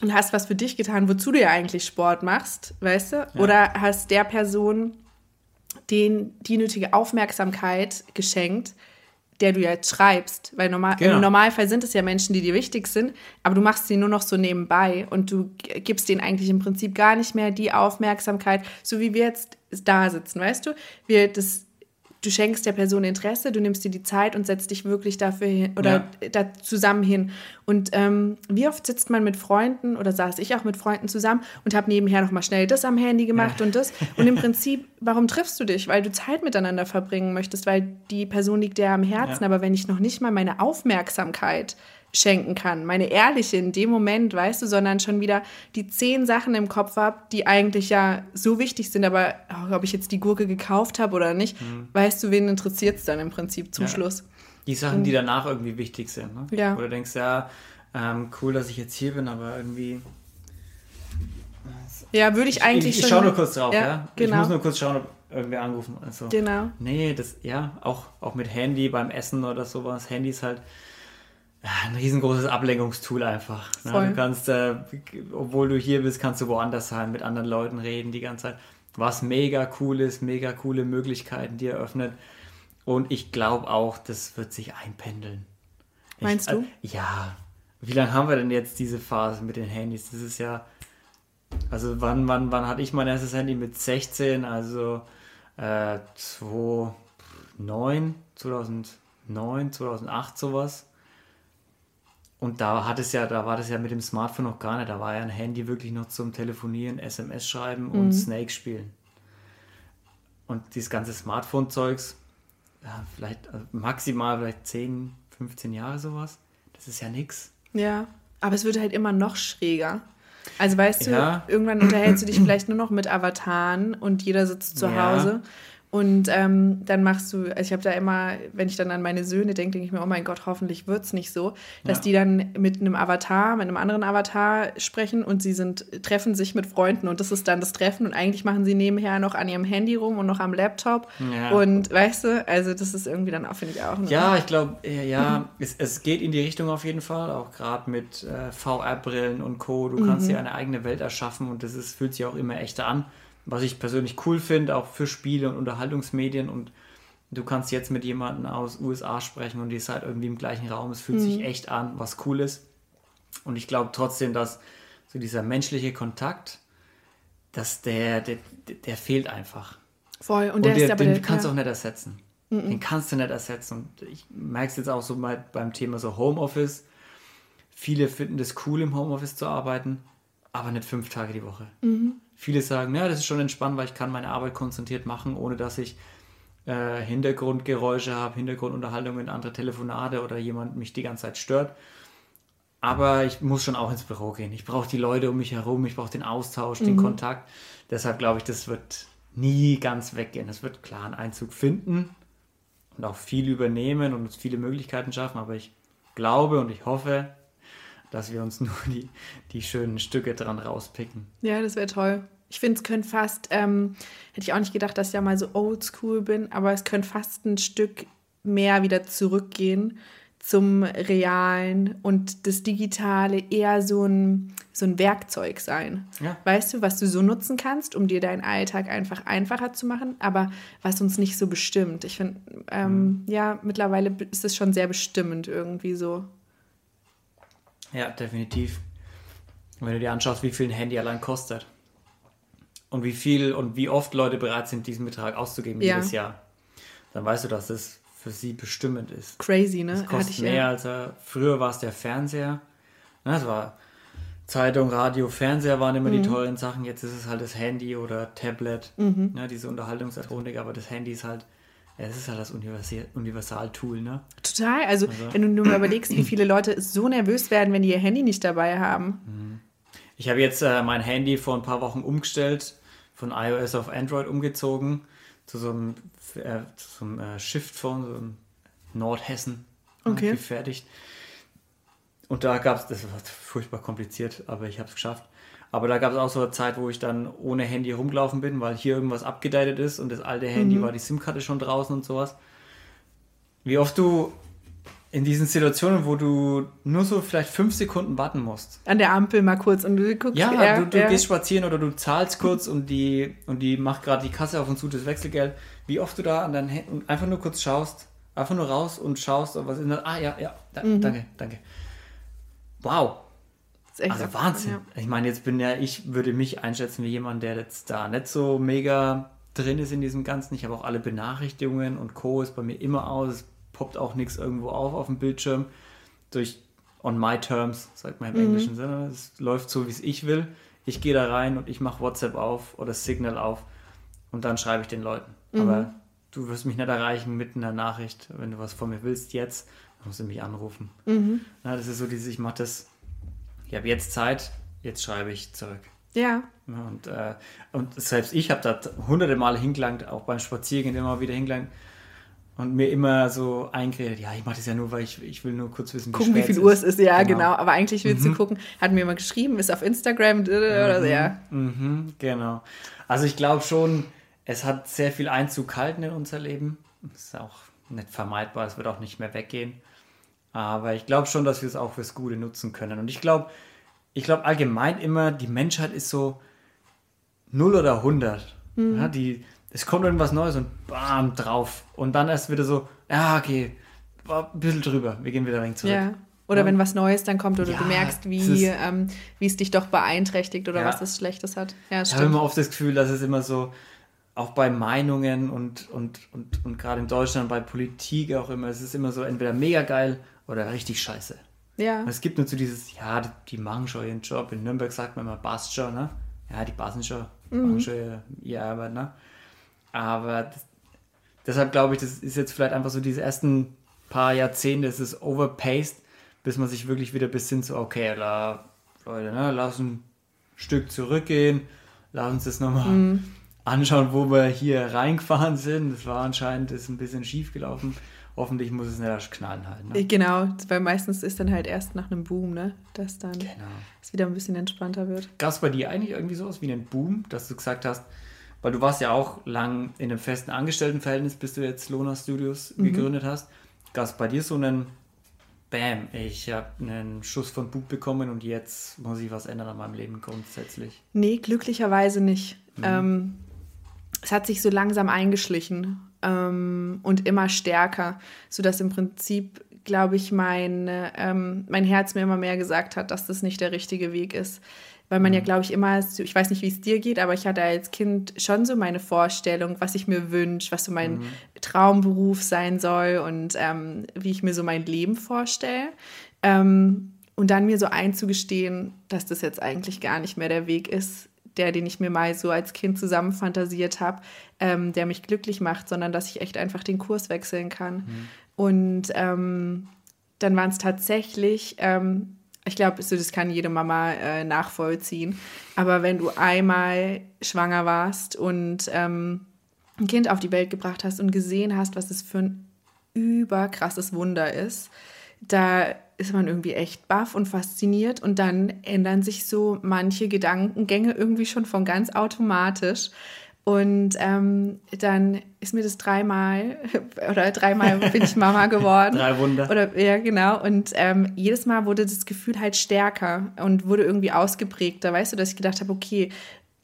und hast was für dich getan, wozu du ja eigentlich Sport machst, weißt du? Oder hast der Person den, die nötige Aufmerksamkeit geschenkt, der du jetzt schreibst. Weil normal, Genau. im Normalfall sind es ja Menschen, die dir wichtig sind, aber du machst sie nur noch so nebenbei und du gibst denen eigentlich im Prinzip gar nicht mehr die Aufmerksamkeit, so wie wir jetzt da sitzen, weißt du? Wir, das, du schenkst der Person Interesse, du nimmst dir die Zeit und setzt dich wirklich dafür hin oder da zusammen hin. Und ähm, wie oft sitzt man mit Freunden oder saß ich auch mit Freunden zusammen und habe nebenher noch mal schnell das am Handy gemacht und das. Und im Prinzip, warum triffst du dich? Weil du Zeit miteinander verbringen möchtest, weil die Person liegt dir am Herzen. Ja. Aber wenn ich noch nicht mal meine Aufmerksamkeit schenken kann, meine ehrliche in dem Moment, weißt du, sondern schon wieder die zehn Sachen im Kopf habe, die eigentlich ja so wichtig sind, aber oh, ob ich jetzt die Gurke gekauft habe oder nicht, weißt du, wen interessiert es dann im Prinzip zum Mhm. Ja. Schluss? Die Sachen, die danach irgendwie wichtig sind. Ne? Ja. Oder denkst, ja, ähm, cool, dass ich jetzt hier bin, aber irgendwie. Ja, würde ich eigentlich ich, ich schaue nur kurz drauf, ja. Ja, Ich genau. muss nur kurz schauen, ob irgendwer anrufen. Also, Genau. Nee, das, ja, auch, auch mit Handy beim Essen oder sowas. Handy ist halt ein riesengroßes Ablenkungstool einfach. Ne? Du kannst, äh, obwohl du hier bist, kannst du woanders sein, mit anderen Leuten reden die ganze Zeit. Was mega cool ist, mega coole Möglichkeiten, die eröffnet. Und ich glaube auch, das wird sich einpendeln. Ich- Meinst du? äh, ja. Wie lange haben wir denn jetzt diese Phase mit den Handys? Das ist ja. Also wann, wann, wann hatte ich mein erstes Handy mit 16? Also äh, 2009, 2009, 2008 sowas. Und da hat es ja, da war das ja mit dem Smartphone noch gar nicht. Da war ja ein Handy wirklich noch zum Telefonieren, SMS schreiben und Snake spielen. Und dieses ganze Smartphone-Zeugs, ja, vielleicht also maximal vielleicht 10, 15 Jahre sowas. Das ist ja nix. Ja. Aber es wird halt immer noch schräger. Also weißt Ja. du, irgendwann unterhältst du dich vielleicht nur noch mit Avataren und jeder sitzt zu Ja. Hause. Und ähm, dann machst du, also ich habe da immer, wenn ich dann an meine Söhne denke, denke ich mir, oh mein Gott, hoffentlich wird es nicht so, dass Ja. die dann mit einem Avatar, mit einem anderen Avatar sprechen und sie sind, treffen sich mit Freunden und das ist dann das Treffen und eigentlich machen sie nebenher noch an ihrem Handy rum und noch am Laptop. Ja. Und weißt du, also das ist irgendwie dann auch, finde ich auch. ne? Ja, ich glaube, ja, es, es geht in die Richtung auf jeden Fall, auch gerade mit äh, VR-Brillen und Co. Du kannst dir eine eigene Welt erschaffen und das ist, fühlt sich auch immer echter an. Was ich persönlich cool finde, auch für Spiele und Unterhaltungsmedien und du kannst jetzt mit jemandem aus USA sprechen und ihr seid irgendwie im gleichen Raum. Es fühlt sich echt an, was cool ist. Und ich glaube trotzdem, dass so dieser menschliche Kontakt dass der, der, der fehlt einfach. Voll. Und, Und der, der, ist aber den der, kannst du ja. auch nicht ersetzen. Den kannst du nicht ersetzen. Und ich merke es jetzt auch so mal beim Thema so Homeoffice. Viele finden das cool, im Homeoffice zu arbeiten, aber nicht fünf Tage die Woche. Viele sagen, ja, das ist schon entspannt, weil ich kann meine Arbeit konzentriert machen, ohne dass ich äh, Hintergrundgeräusche habe, Hintergrundunterhaltungen, andere Telefonate oder jemand mich die ganze Zeit stört. Aber ich muss schon auch ins Büro gehen. Ich brauche die Leute um mich herum, ich brauche den Austausch, den Kontakt. Deshalb glaube ich, das wird nie ganz weggehen. Es wird klar einen Einzug finden und auch viel übernehmen und uns viele Möglichkeiten schaffen. Aber ich glaube und ich hoffe, dass wir uns nur die, die schönen Stücke dran rauspicken. Ja, das wäre toll. Ich finde, es könnte fast, ähm, hätte ich auch nicht gedacht, dass ich ja mal so oldschool bin, aber es könnte fast ein Stück mehr wieder zurückgehen zum Realen und das Digitale eher so ein, so ein Werkzeug sein. Ja. Weißt du, was du so nutzen kannst, um dir deinen Alltag einfach einfacher zu machen, aber was uns nicht so bestimmt. Ich finde, ähm, ja, mittlerweile ist es schon sehr bestimmend irgendwie so. Ja, definitiv. Wenn du dir anschaust, wie viel ein Handy allein kostet und wie viel und wie oft Leute bereit sind, diesen Betrag auszugeben Ja. jedes Jahr, dann weißt du, dass das für sie bestimmend ist. Crazy, ne? Es Hatte kostet mehr ja. als er, früher war es der Fernseher. Ne, es war Zeitung, Radio, Fernseher waren immer Mhm. die teuren Sachen. Jetzt ist es halt das Handy oder Tablet, Mhm. ne, diese Unterhaltungselektronik, aber das Handy ist halt, ja, es ist halt das Universal- Universal-Tool, ne? Total. Also, wenn du nur mal überlegst, wie viele Leute so nervös werden, wenn die ihr Handy nicht dabei haben. Ich habe jetzt äh, mein Handy vor ein paar Wochen umgestellt, von iOS auf Android umgezogen, zu so einem, äh, so einem äh, Shift-Phone, so einem Nordhessen Okay. äh, gefertigt. Und da gab es, das war furchtbar kompliziert, aber ich habe es geschafft. Aber da gab es auch so eine Zeit, wo ich dann ohne Handy rumgelaufen bin, weil hier irgendwas abgedatet ist und das alte Handy war die SIM-Karte schon draußen und sowas. Wie oft du in diesen Situationen, wo du nur so vielleicht fünf Sekunden warten musst, An der Ampel mal kurz und du guckst. ja, du, du gehst spazieren oder du zahlst kurz und die, und die macht gerade die Kasse auf und zu das Wechselgeld. Wie oft du da an dein Handy und einfach nur kurz schaust, einfach nur raus und schaust, was ist. Ah, ja, ja, da, danke, danke. Wow, Das also abgefahren, Wahnsinn. Ja. Ich meine, jetzt bin ja, ich würde mich einschätzen wie jemand, der jetzt da nicht so mega drin ist in diesem Ganzen. Ich habe auch alle Benachrichtigungen und Co. ist bei mir immer aus. Es poppt auch nichts irgendwo auf auf dem Bildschirm. Durch on my terms, sagt man im englischen Sinne. Es läuft so, wie es ich will. Ich gehe da rein und ich mache WhatsApp auf oder Signal auf und dann schreibe ich den Leuten. Aber du wirst mich nicht erreichen mit einer Nachricht. Wenn du was von mir willst, jetzt, dann musst du mich anrufen. Na, das ist so dieses, ich mache das, ich habe jetzt Zeit, jetzt schreibe ich zurück. ja. Und, äh, und selbst ich habe da hunderte Male hingelangt, auch beim Spaziergehen immer wieder hingelangt und mir immer so eingeredet, ja, ich mache das ja nur, weil ich, ich will nur kurz wissen, wie Gucken, wie viel Uhr es ist. Ja, Genau. genau. Aber eigentlich willst du gucken. Hat mir mal geschrieben, ist auf Instagram oder so. Ja. Mhm, genau. Also ich glaube schon, es hat sehr viel Einzug gehalten in unser Leben. Das ist auch nicht vermeidbar, es wird auch nicht mehr weggehen. Aber ich glaube schon, dass wir es auch fürs Gute nutzen können. Und ich glaube, ich glaube allgemein immer, die Menschheit ist so 0 oder 100. Ja, die, es kommt irgendwas Neues und bam, drauf. Und dann erst wieder so, ja, okay, war ein bisschen drüber, wir gehen wieder ein wenig zurück. ja. Oder wenn was Neues dann kommt oder Ja, du merkst, das wie, ist- ähm, wie es dich doch beeinträchtigt oder Ja. was es Schlechtes hat. Ja, Ich habe immer oft das Gefühl, dass es immer so, auch bei Meinungen und, und, und, und gerade in Deutschland bei Politik auch immer, es ist immer so entweder mega geil oder richtig scheiße. Ja. Und es gibt nur so dieses, ja, die, die machen schon ihren Job. In Nürnberg sagt man immer, passt schon, ne? Ja, die passen schon, machen schon ihre, ihre Arbeit, ne? Aber das, deshalb glaube ich, das ist jetzt vielleicht einfach so diese ersten paar Jahrzehnte, es ist overpaced, bis man sich wirklich wieder besinnt, so, okay, la, Leute, ne, lass ein Stück zurückgehen, lass uns das nochmal anschauen, wo wir hier reingefahren sind. Das war anscheinend ist ein bisschen schief gelaufen. Hoffentlich muss es nicht erst knallen halt. Ne? Genau, weil meistens ist dann halt erst nach einem Boom, ne, dass dann Genau. es wieder ein bisschen entspannter wird. Gab es bei dir eigentlich irgendwie sowas wie einen Boom, dass du gesagt hast, weil du warst ja auch lang in einem festen Angestelltenverhältnis, bis du jetzt Lona Studios gegründet hast. Gab es bei dir so einen Bam, ich habe einen Schuss von Bug bekommen und jetzt muss ich was ändern an meinem Leben grundsätzlich. Nee, glücklicherweise nicht. Mhm. Ähm, es hat sich so langsam eingeschlichen ähm, und immer stärker, sodass im Prinzip glaube ich, mein, ähm, mein Herz mir immer mehr gesagt hat, dass das nicht der richtige Weg ist. Weil man ja, mhm. glaube ich, immer, ich weiß nicht, wie es dir geht, aber ich hatte als Kind schon so meine Vorstellung, was ich mir wünsche, was so mein mhm. Traumberuf sein soll und ähm, wie ich mir so mein Leben vorstelle. Ähm, und dann mir so einzugestehen, dass das jetzt eigentlich gar nicht mehr der Weg ist, der, den ich mir mal so als Kind zusammen fantasiert habe, ähm, der mich glücklich macht, sondern dass ich echt einfach den Kurs wechseln kann. Mhm. Und ähm, dann waren es tatsächlich, ähm, ich glaube, so, das kann jede Mama äh, nachvollziehen, aber wenn du einmal schwanger warst und ähm, ein Kind auf die Welt gebracht hast und gesehen hast, was es für ein überkrasses Wunder ist, da ist man irgendwie echt baff und fasziniert und dann ändern sich so manche Gedankengänge irgendwie schon von ganz automatisch. Und ähm, dann ist mir das dreimal oder dreimal bin ich Mama geworden. Drei Wunder. Oder ja, genau. Und ähm, jedes Mal wurde das Gefühl halt stärker und wurde irgendwie ausgeprägter. Weißt du, dass ich gedacht habe, okay,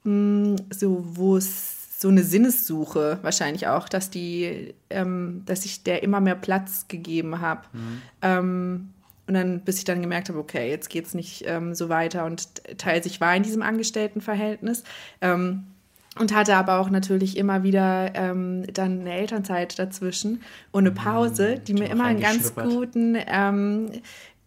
mh, hm, so wo es so eine Sinnessuche wahrscheinlich auch, dass die, ähm, dass ich der immer mehr Platz gegeben habe. Mhm. Ähm, und dann, bis ich dann gemerkt habe, okay, jetzt geht es nicht ähm, so weiter und teils ich war in diesem Angestelltenverhältnis. Ähm, und hatte aber auch natürlich immer wieder ähm, dann eine Elternzeit dazwischen und eine Pause, mhm. die mir immer einen ganz guten ähm,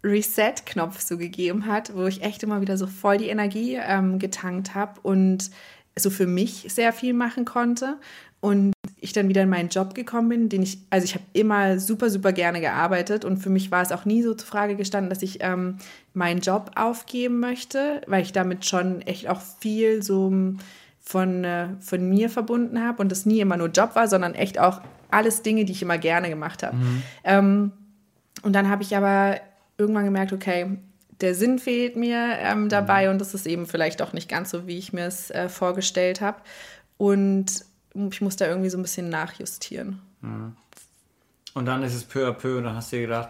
Reset-Knopf so gegeben hat, wo ich echt immer wieder so voll die Energie ähm, getankt habe und so für mich sehr viel machen konnte. Und ich dann wieder in meinen Job gekommen bin, den ich, also ich habe immer super, super gerne gearbeitet und für mich war es auch nie so zur Frage gestanden, dass ich ähm, meinen Job aufgeben möchte, weil ich damit schon echt auch viel so von, äh, von mir verbunden habe und das nie immer nur Job war, sondern echt auch alles Dinge, die ich immer gerne gemacht habe. Mhm. Ähm, und dann habe ich aber irgendwann gemerkt, okay, der Sinn fehlt mir ähm, dabei mhm. und das ist eben vielleicht auch nicht ganz so, wie ich mir es äh, vorgestellt habe. Und ich muss da irgendwie so ein bisschen nachjustieren. Mhm. Und dann ist es peu à peu und dann hast du dir gedacht,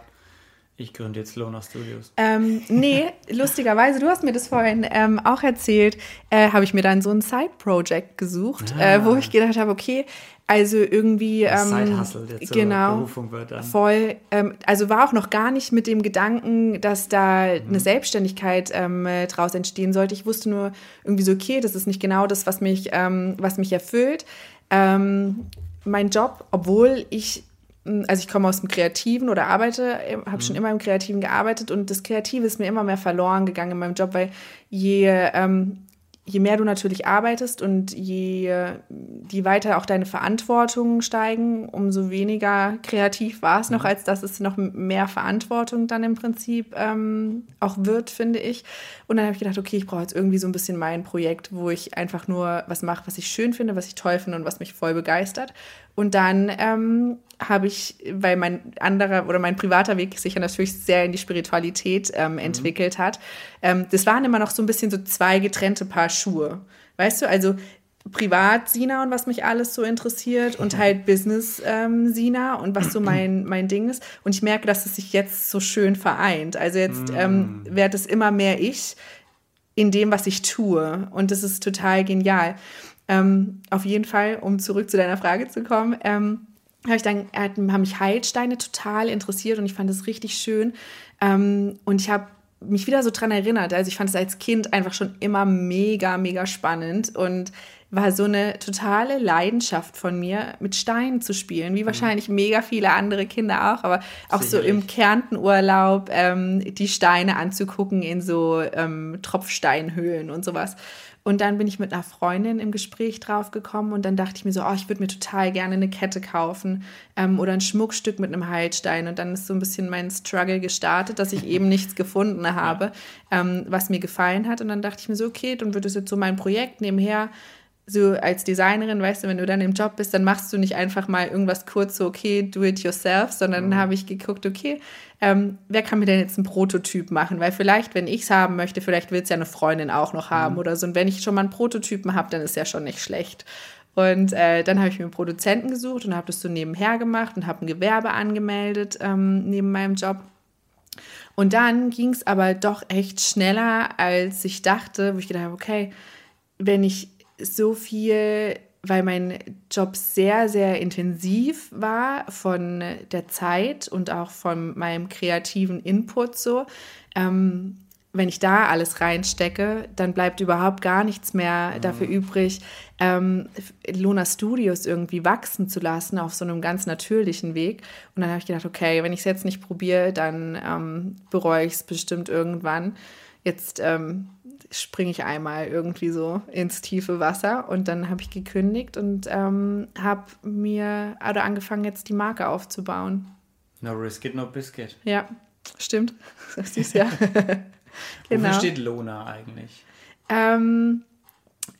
ich gründe jetzt Lona Studios. Ähm, nee, lustigerweise, du hast mir das vorhin ähm, auch erzählt, äh, habe ich mir dann so ein Side-Project gesucht, ah. äh, wo ich gedacht habe, okay, also irgendwie. Ähm, Side-Hustle, der zur genau, Berufung wird dann. Voll. Ähm, also war auch noch gar nicht mit dem Gedanken, dass da mhm. eine Selbstständigkeit ähm, draus entstehen sollte. Ich wusste nur irgendwie so, okay, das ist nicht genau das, was mich, ähm, was mich erfüllt. Ähm, mein Job, obwohl ich also ich komme aus dem Kreativen oder arbeite, habe mhm. schon immer im Kreativen gearbeitet und das Kreative ist mir immer mehr verloren gegangen in meinem Job, weil je ähm, je mehr du natürlich arbeitest und je die weiter auch deine Verantwortungen steigen, umso weniger kreativ war es noch, mhm. als dass es noch mehr Verantwortung dann im Prinzip ähm, auch wird, finde ich. Und dann habe ich gedacht, okay, ich brauche jetzt irgendwie so ein bisschen mein Projekt, wo ich einfach nur was mache, was ich schön finde, was ich toll finde und was mich voll begeistert. Und dann ähm, habe ich, weil mein anderer oder mein privater Weg sich ja natürlich sehr in die Spiritualität ähm, mhm. entwickelt hat, ähm, das waren immer noch so ein bisschen so zwei getrennte Paar Schuhe. Weißt du, also privat Sina und was mich alles so interessiert und halt Business ähm, Sina und was so mein, mein Ding ist. Und ich merke, dass es sich jetzt so schön vereint. Also jetzt ähm, mm. werde es immer mehr ich in dem, was ich tue. Und das ist total genial. Ähm, auf jeden Fall, um zurück zu deiner Frage zu kommen, ähm, habe ich dann, haben mich Heilsteine total interessiert und ich fand es richtig schön. Ähm, und ich habe mich wieder so dran erinnert. Also ich fand es als Kind einfach schon immer mega, mega spannend und war so eine totale Leidenschaft von mir, mit Steinen zu spielen, wie mhm. wahrscheinlich mega viele andere Kinder auch, aber auch Sicherlich. so im Kärntenurlaub ähm, die Steine anzugucken in so ähm, Tropfsteinhöhlen und sowas. Und dann bin ich mit einer Freundin im Gespräch drauf gekommen und dann dachte ich mir so, oh, ich würde mir total gerne eine Kette kaufen ähm, oder ein Schmuckstück mit einem Heilstein. Und dann ist so ein bisschen mein Struggle gestartet, dass ich eben nichts gefunden habe, ähm, was mir gefallen hat. Und dann dachte ich mir so, okay, dann wird es jetzt so mein Projekt nebenher so als Designerin, weißt du, wenn du dann im Job bist, dann machst du nicht einfach mal irgendwas kurz so, okay, do it yourself, sondern mhm. habe ich geguckt, okay, ähm, wer kann mir denn jetzt einen Prototyp machen? Weil vielleicht, wenn ich es haben möchte, vielleicht will es ja eine Freundin auch noch haben mhm. oder so. Und wenn ich schon mal einen Prototypen habe, dann ist ja schon nicht schlecht. Und äh, dann habe ich mir einen Produzenten gesucht und habe das so nebenher gemacht und habe ein Gewerbe angemeldet ähm, neben meinem Job. Und dann ging es aber doch echt schneller, als ich dachte, wo ich gedacht habe, okay, wenn ich so viel weil mein Job sehr, sehr intensiv war von der Zeit und auch von meinem kreativen Input so. Ähm, wenn ich da alles reinstecke, dann bleibt überhaupt gar nichts mehr dafür mhm. übrig, ähm, Luna Studios irgendwie wachsen zu lassen auf so einem ganz natürlichen Weg. Und dann habe ich gedacht, okay, wenn ich es jetzt nicht probiere, dann ähm, bereue ich es bestimmt irgendwann. Jetzt ähm, springe ich einmal irgendwie so ins tiefe Wasser und dann habe ich gekündigt und ähm, habe mir oder angefangen jetzt die Marke aufzubauen. No risk it, no biscuit. Ja, stimmt. Das ist ja. genau. Wofür steht Lona eigentlich? Ähm,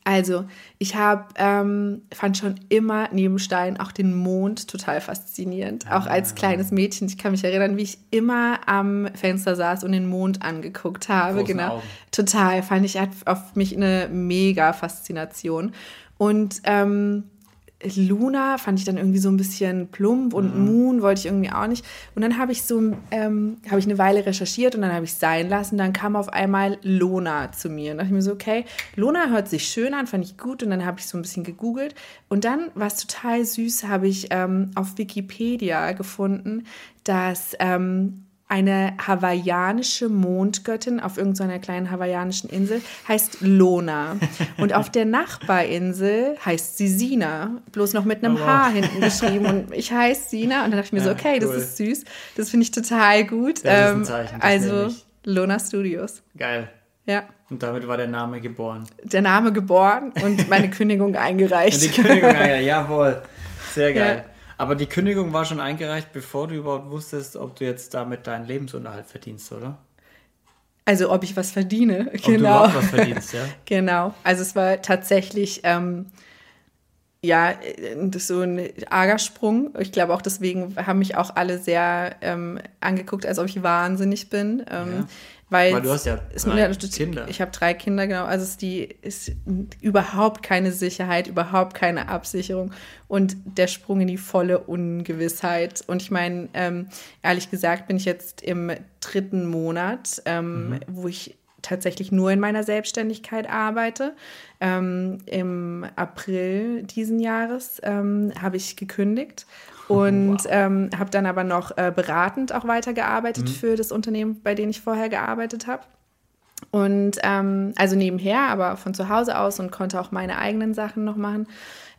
also, ich habe, ähm, fand schon immer neben Stein auch den Mond total faszinierend. Auch als ah. kleines Mädchen. Ich kann mich erinnern, wie ich immer am Fenster saß und den Mond angeguckt habe. Genau. Augen. Total. Fand ich, hat auf mich eine mega Faszination. Und ähm, Luna fand ich dann irgendwie so ein bisschen plump und mhm. Moon wollte ich irgendwie auch nicht. Und dann habe ich so, ähm, habe ich eine Weile recherchiert und dann habe ich es sein lassen. Dann kam auf einmal Lona zu mir. Und dachte ich mir so, okay, Lona hört sich schön an, fand ich gut. Und dann habe ich so ein bisschen gegoogelt. Und dann war es total süß, habe ich ähm, auf Wikipedia gefunden, dass ähm, eine hawaiianische Mondgöttin auf irgendeiner kleinen hawaiianischen Insel heißt Lona. Und auf der Nachbarinsel heißt sie Sina, bloß noch mit einem oh, H hinten geschrieben. Und ich heiße Sina. Und dann dachte ich mir ja, so, okay, cool. das ist süß. Das finde ich total gut. Ähm, also Lona Studios. Geil. Ja. Und damit war der Name geboren. Der Name geboren und meine Kündigung eingereicht. Und die Kündigung eingereicht, jawohl. Sehr geil. Ja. Aber die Kündigung war schon eingereicht, bevor du überhaupt wusstest, ob du jetzt damit deinen Lebensunterhalt verdienst, oder? Also ob ich was verdiene, ob genau. Du was verdienst, ja. genau. Also es war tatsächlich ähm, ja so ein arger Sprung. Ich glaube auch deswegen haben mich auch alle sehr ähm, angeguckt, als ob ich wahnsinnig bin. Ähm, ja. Weil, Weil du hast ja drei ist, Kinder. Ich habe drei Kinder, genau. Also es ist, die, ist überhaupt keine Sicherheit, überhaupt keine Absicherung und der Sprung in die volle Ungewissheit. Und ich meine, ähm, ehrlich gesagt bin ich jetzt im dritten Monat, ähm, mhm. wo ich tatsächlich nur in meiner Selbstständigkeit arbeite. Ähm, Im April diesen Jahres ähm, habe ich gekündigt und wow. ähm, habe dann aber noch äh, beratend auch weitergearbeitet mhm. für das Unternehmen, bei dem ich vorher gearbeitet habe. Und ähm, also nebenher, aber von zu Hause aus und konnte auch meine eigenen Sachen noch machen.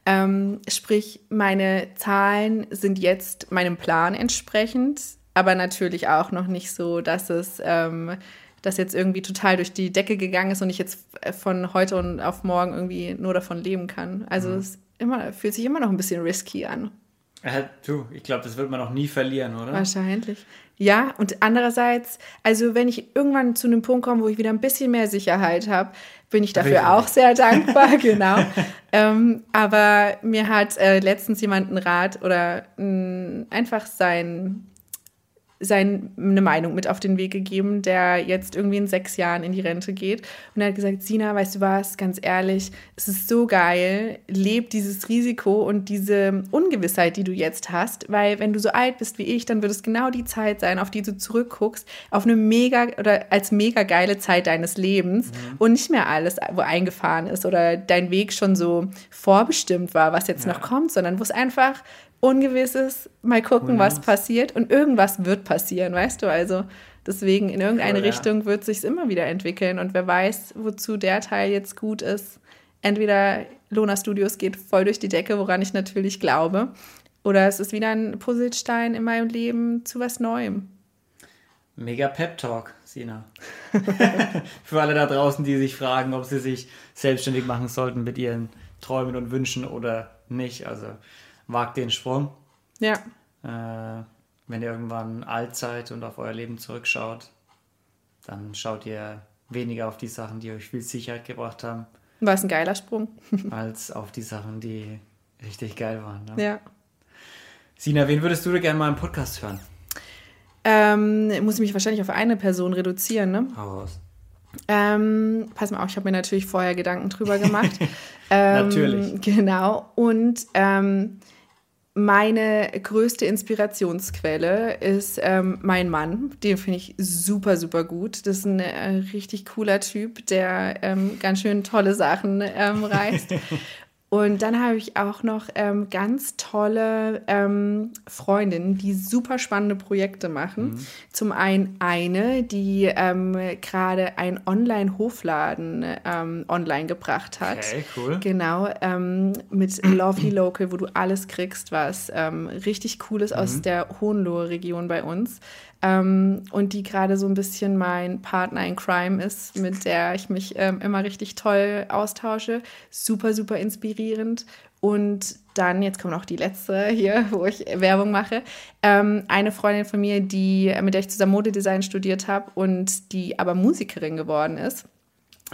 Ähm, sprich, meine Zahlen sind jetzt meinem Plan entsprechend, aber natürlich auch noch nicht so, dass es ähm, das jetzt irgendwie total durch die Decke gegangen ist und ich jetzt von heute und auf morgen irgendwie nur davon leben kann. Also mhm. es immer, fühlt sich immer noch ein bisschen risky an. Äh, du, ich glaube, das wird man auch nie verlieren, oder? Wahrscheinlich. Ja, und andererseits, also wenn ich irgendwann zu einem Punkt komme, wo ich wieder ein bisschen mehr Sicherheit habe, bin ich dafür Richtig. auch sehr dankbar, genau. ähm, aber mir hat äh, letztens jemand einen Rat oder mh, einfach sein seine Meinung mit auf den Weg gegeben, der jetzt irgendwie in sechs Jahren in die Rente geht. Und er hat gesagt, Sina, weißt du was, ganz ehrlich, es ist so geil, leb dieses Risiko und diese Ungewissheit, die du jetzt hast, weil wenn du so alt bist wie ich, dann wird es genau die Zeit sein, auf die du zurückguckst, auf eine mega oder als mega geile Zeit deines Lebens mhm. und nicht mehr alles, wo eingefahren ist oder dein Weg schon so vorbestimmt war, was jetzt ja. noch kommt, sondern wo es einfach Ungewisses, mal gucken, was passiert und irgendwas wird passieren, weißt du? Also deswegen in irgendeine cool, Richtung ja. wird sich immer wieder entwickeln und wer weiß, wozu der Teil jetzt gut ist. Entweder Lona Studios geht voll durch die Decke, woran ich natürlich glaube, oder es ist wieder ein Puzzlestein in meinem Leben zu was Neuem. Mega Pep Talk, Sina. Für alle da draußen, die sich fragen, ob sie sich selbstständig machen sollten mit ihren Träumen und Wünschen oder nicht. Also wagt den Sprung. Ja. Äh, wenn ihr irgendwann alt seid und auf euer Leben zurückschaut, dann schaut ihr weniger auf die Sachen, die euch viel Sicherheit gebracht haben. War es ein geiler Sprung. als auf die Sachen, die richtig geil waren. Ne? Ja. Sina, wen würdest du gerne mal im Podcast hören? Ähm, muss ich mich wahrscheinlich auf eine Person reduzieren, ne? Hau raus. Ähm, pass mal auf, ich habe mir natürlich vorher Gedanken drüber gemacht. ähm, natürlich. Genau. Und ähm, meine größte Inspirationsquelle ist ähm, mein Mann. Den finde ich super, super gut. Das ist ein äh, richtig cooler Typ, der ähm, ganz schön tolle Sachen ähm, reißt. Und dann habe ich auch noch ähm, ganz tolle ähm, Freundinnen, die super spannende Projekte machen. Mhm. Zum einen eine, die ähm, gerade einen Online-Hofladen ähm, online gebracht hat. Okay, cool. Genau, ähm, mit Lovely Local, wo du alles kriegst, was ähm, richtig cool ist mhm. aus der Hohenlohe-Region bei uns. Ähm, und die gerade so ein bisschen mein Partner in Crime ist, mit der ich mich ähm, immer richtig toll austausche. Super, super inspirierend. Und dann, jetzt kommt noch die letzte hier, wo ich Werbung mache. Ähm, eine Freundin von mir, die, mit der ich zusammen Modedesign studiert habe und die aber Musikerin geworden ist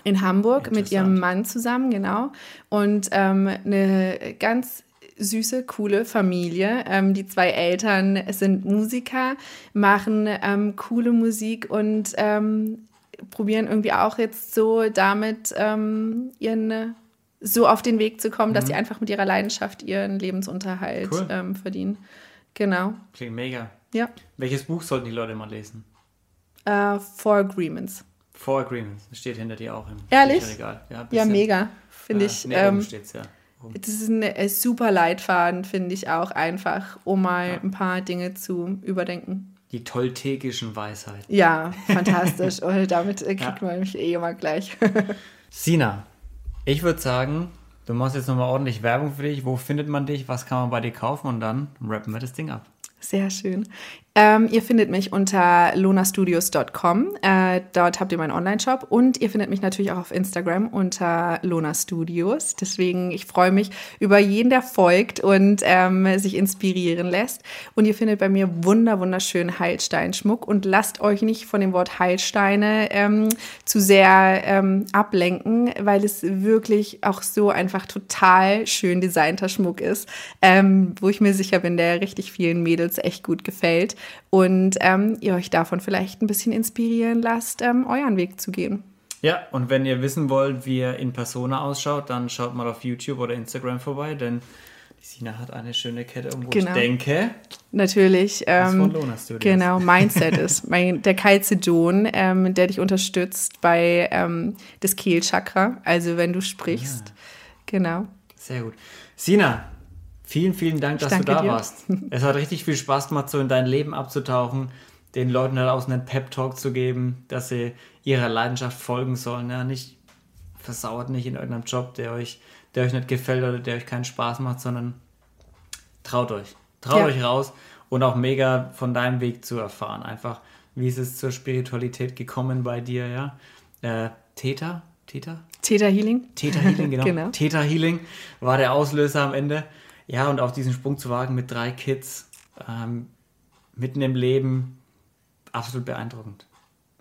in Hamburg mit ihrem Mann zusammen, genau. Und ähm, eine ganz süße, coole Familie. Ähm, die zwei Eltern sind Musiker, machen ähm, coole Musik und ähm, probieren irgendwie auch jetzt so damit ähm, ihren so auf den Weg zu kommen, mhm. dass sie einfach mit ihrer Leidenschaft ihren Lebensunterhalt cool. Ähm, verdienen. Genau. Klingt mega. Ja. Welches Buch sollten die Leute mal lesen? Uh, Four Agreements. Four Agreements. Steht hinter dir auch im Ehrlich? Regal. Ja, ja, mega. Finde äh, ich. Nee, ähm, steht's, ja. Das ist ein äh, super Leitfaden, finde ich auch einfach, um mal ja. ein paar Dinge zu überdenken. Die tolltägischen Weisheiten. Ja, fantastisch. Und damit äh, kriegt ja. man mich eh immer gleich. Sina, ich würde sagen, du machst jetzt nochmal ordentlich Werbung für dich. Wo findet man dich? Was kann man bei dir kaufen? Und dann rappen wir das Ding ab. Sehr schön. Ähm, ihr findet mich unter lonastudios.com. Äh, dort habt ihr meinen Online-Shop und ihr findet mich natürlich auch auf Instagram unter Lona Studios. Deswegen, ich freue mich über jeden, der folgt und ähm, sich inspirieren lässt. Und ihr findet bei mir wunder, wunderschönen Heilsteinschmuck und lasst euch nicht von dem Wort Heilsteine ähm, zu sehr ähm, ablenken, weil es wirklich auch so einfach total schön designter Schmuck ist, ähm, wo ich mir sicher bin, der richtig vielen Mädels echt gut gefällt und ähm, ihr euch davon vielleicht ein bisschen inspirieren lasst, ähm, euren Weg zu gehen. Ja, und wenn ihr wissen wollt, wie er in Persona ausschaut, dann schaut mal auf YouTube oder Instagram vorbei, denn die Sina hat eine schöne Kette, wo genau. ich denke. Natürlich. Ähm, genau, Mindset ist mein, der Calcedon, ähm, der dich unterstützt bei ähm, das Kehlchakra, also wenn du sprichst. Ja. Genau. Sehr gut. Sina, Vielen, vielen Dank, dass du da dir. warst. Es hat richtig viel Spaß gemacht, so in dein Leben abzutauchen, den Leuten da draußen einen Pep-Talk zu geben, dass sie ihrer Leidenschaft folgen sollen. Ja, nicht versauert nicht in irgendeinem Job, der euch, der euch nicht gefällt oder der euch keinen Spaß macht, sondern traut euch. Traut ja. euch raus und auch mega von deinem Weg zu erfahren. Einfach, wie ist es zur Spiritualität gekommen bei dir, ja? Äh, Theta? Theta? Theta Healing. Theta Healing, genau. genau. Theta Healing war der Auslöser am Ende. Ja, und auch diesen Sprung zu wagen mit drei Kids, ähm, mitten im Leben, absolut beeindruckend.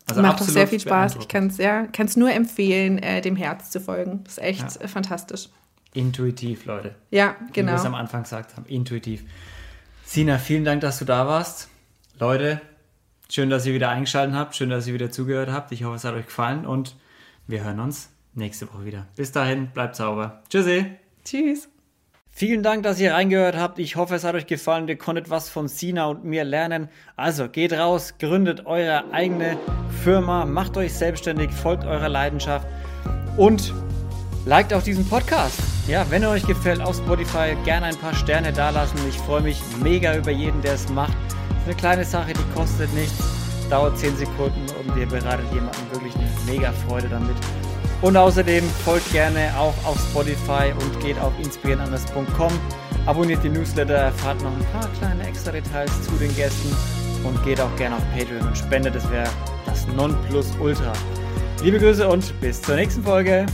Also Macht doch sehr viel Spaß. Ich kann es ja, nur empfehlen, äh, dem Herz zu folgen. Das ist echt ja. fantastisch. Intuitiv, Leute. Ja, genau. Wie wir es am Anfang gesagt haben, intuitiv. Sina, vielen Dank, dass du da warst. Leute, schön, dass ihr wieder eingeschaltet habt. Schön, dass ihr wieder zugehört habt. Ich hoffe, es hat euch gefallen und wir hören uns nächste Woche wieder. Bis dahin, bleibt sauber. Tschüssi. Tschüss. Vielen Dank, dass ihr reingehört habt. Ich hoffe, es hat euch gefallen. Ihr konntet was von Sina und mir lernen. Also geht raus, gründet eure eigene Firma, macht euch selbstständig, folgt eurer Leidenschaft und liked auch diesen Podcast. Ja, wenn er euch gefällt, auf Spotify gerne ein paar Sterne dalassen. Ich freue mich mega über jeden, der es macht. Eine kleine Sache, die kostet nichts, dauert 10 Sekunden und ihr bereitet jemandem wirklich eine mega Freude damit. Und außerdem folgt gerne auch auf Spotify und geht auf inspirierenanders.com. Abonniert die Newsletter, erfahrt noch ein paar kleine extra Details zu den Gästen und geht auch gerne auf Patreon und spendet. Das wäre das Nonplusultra. Liebe Grüße und bis zur nächsten Folge.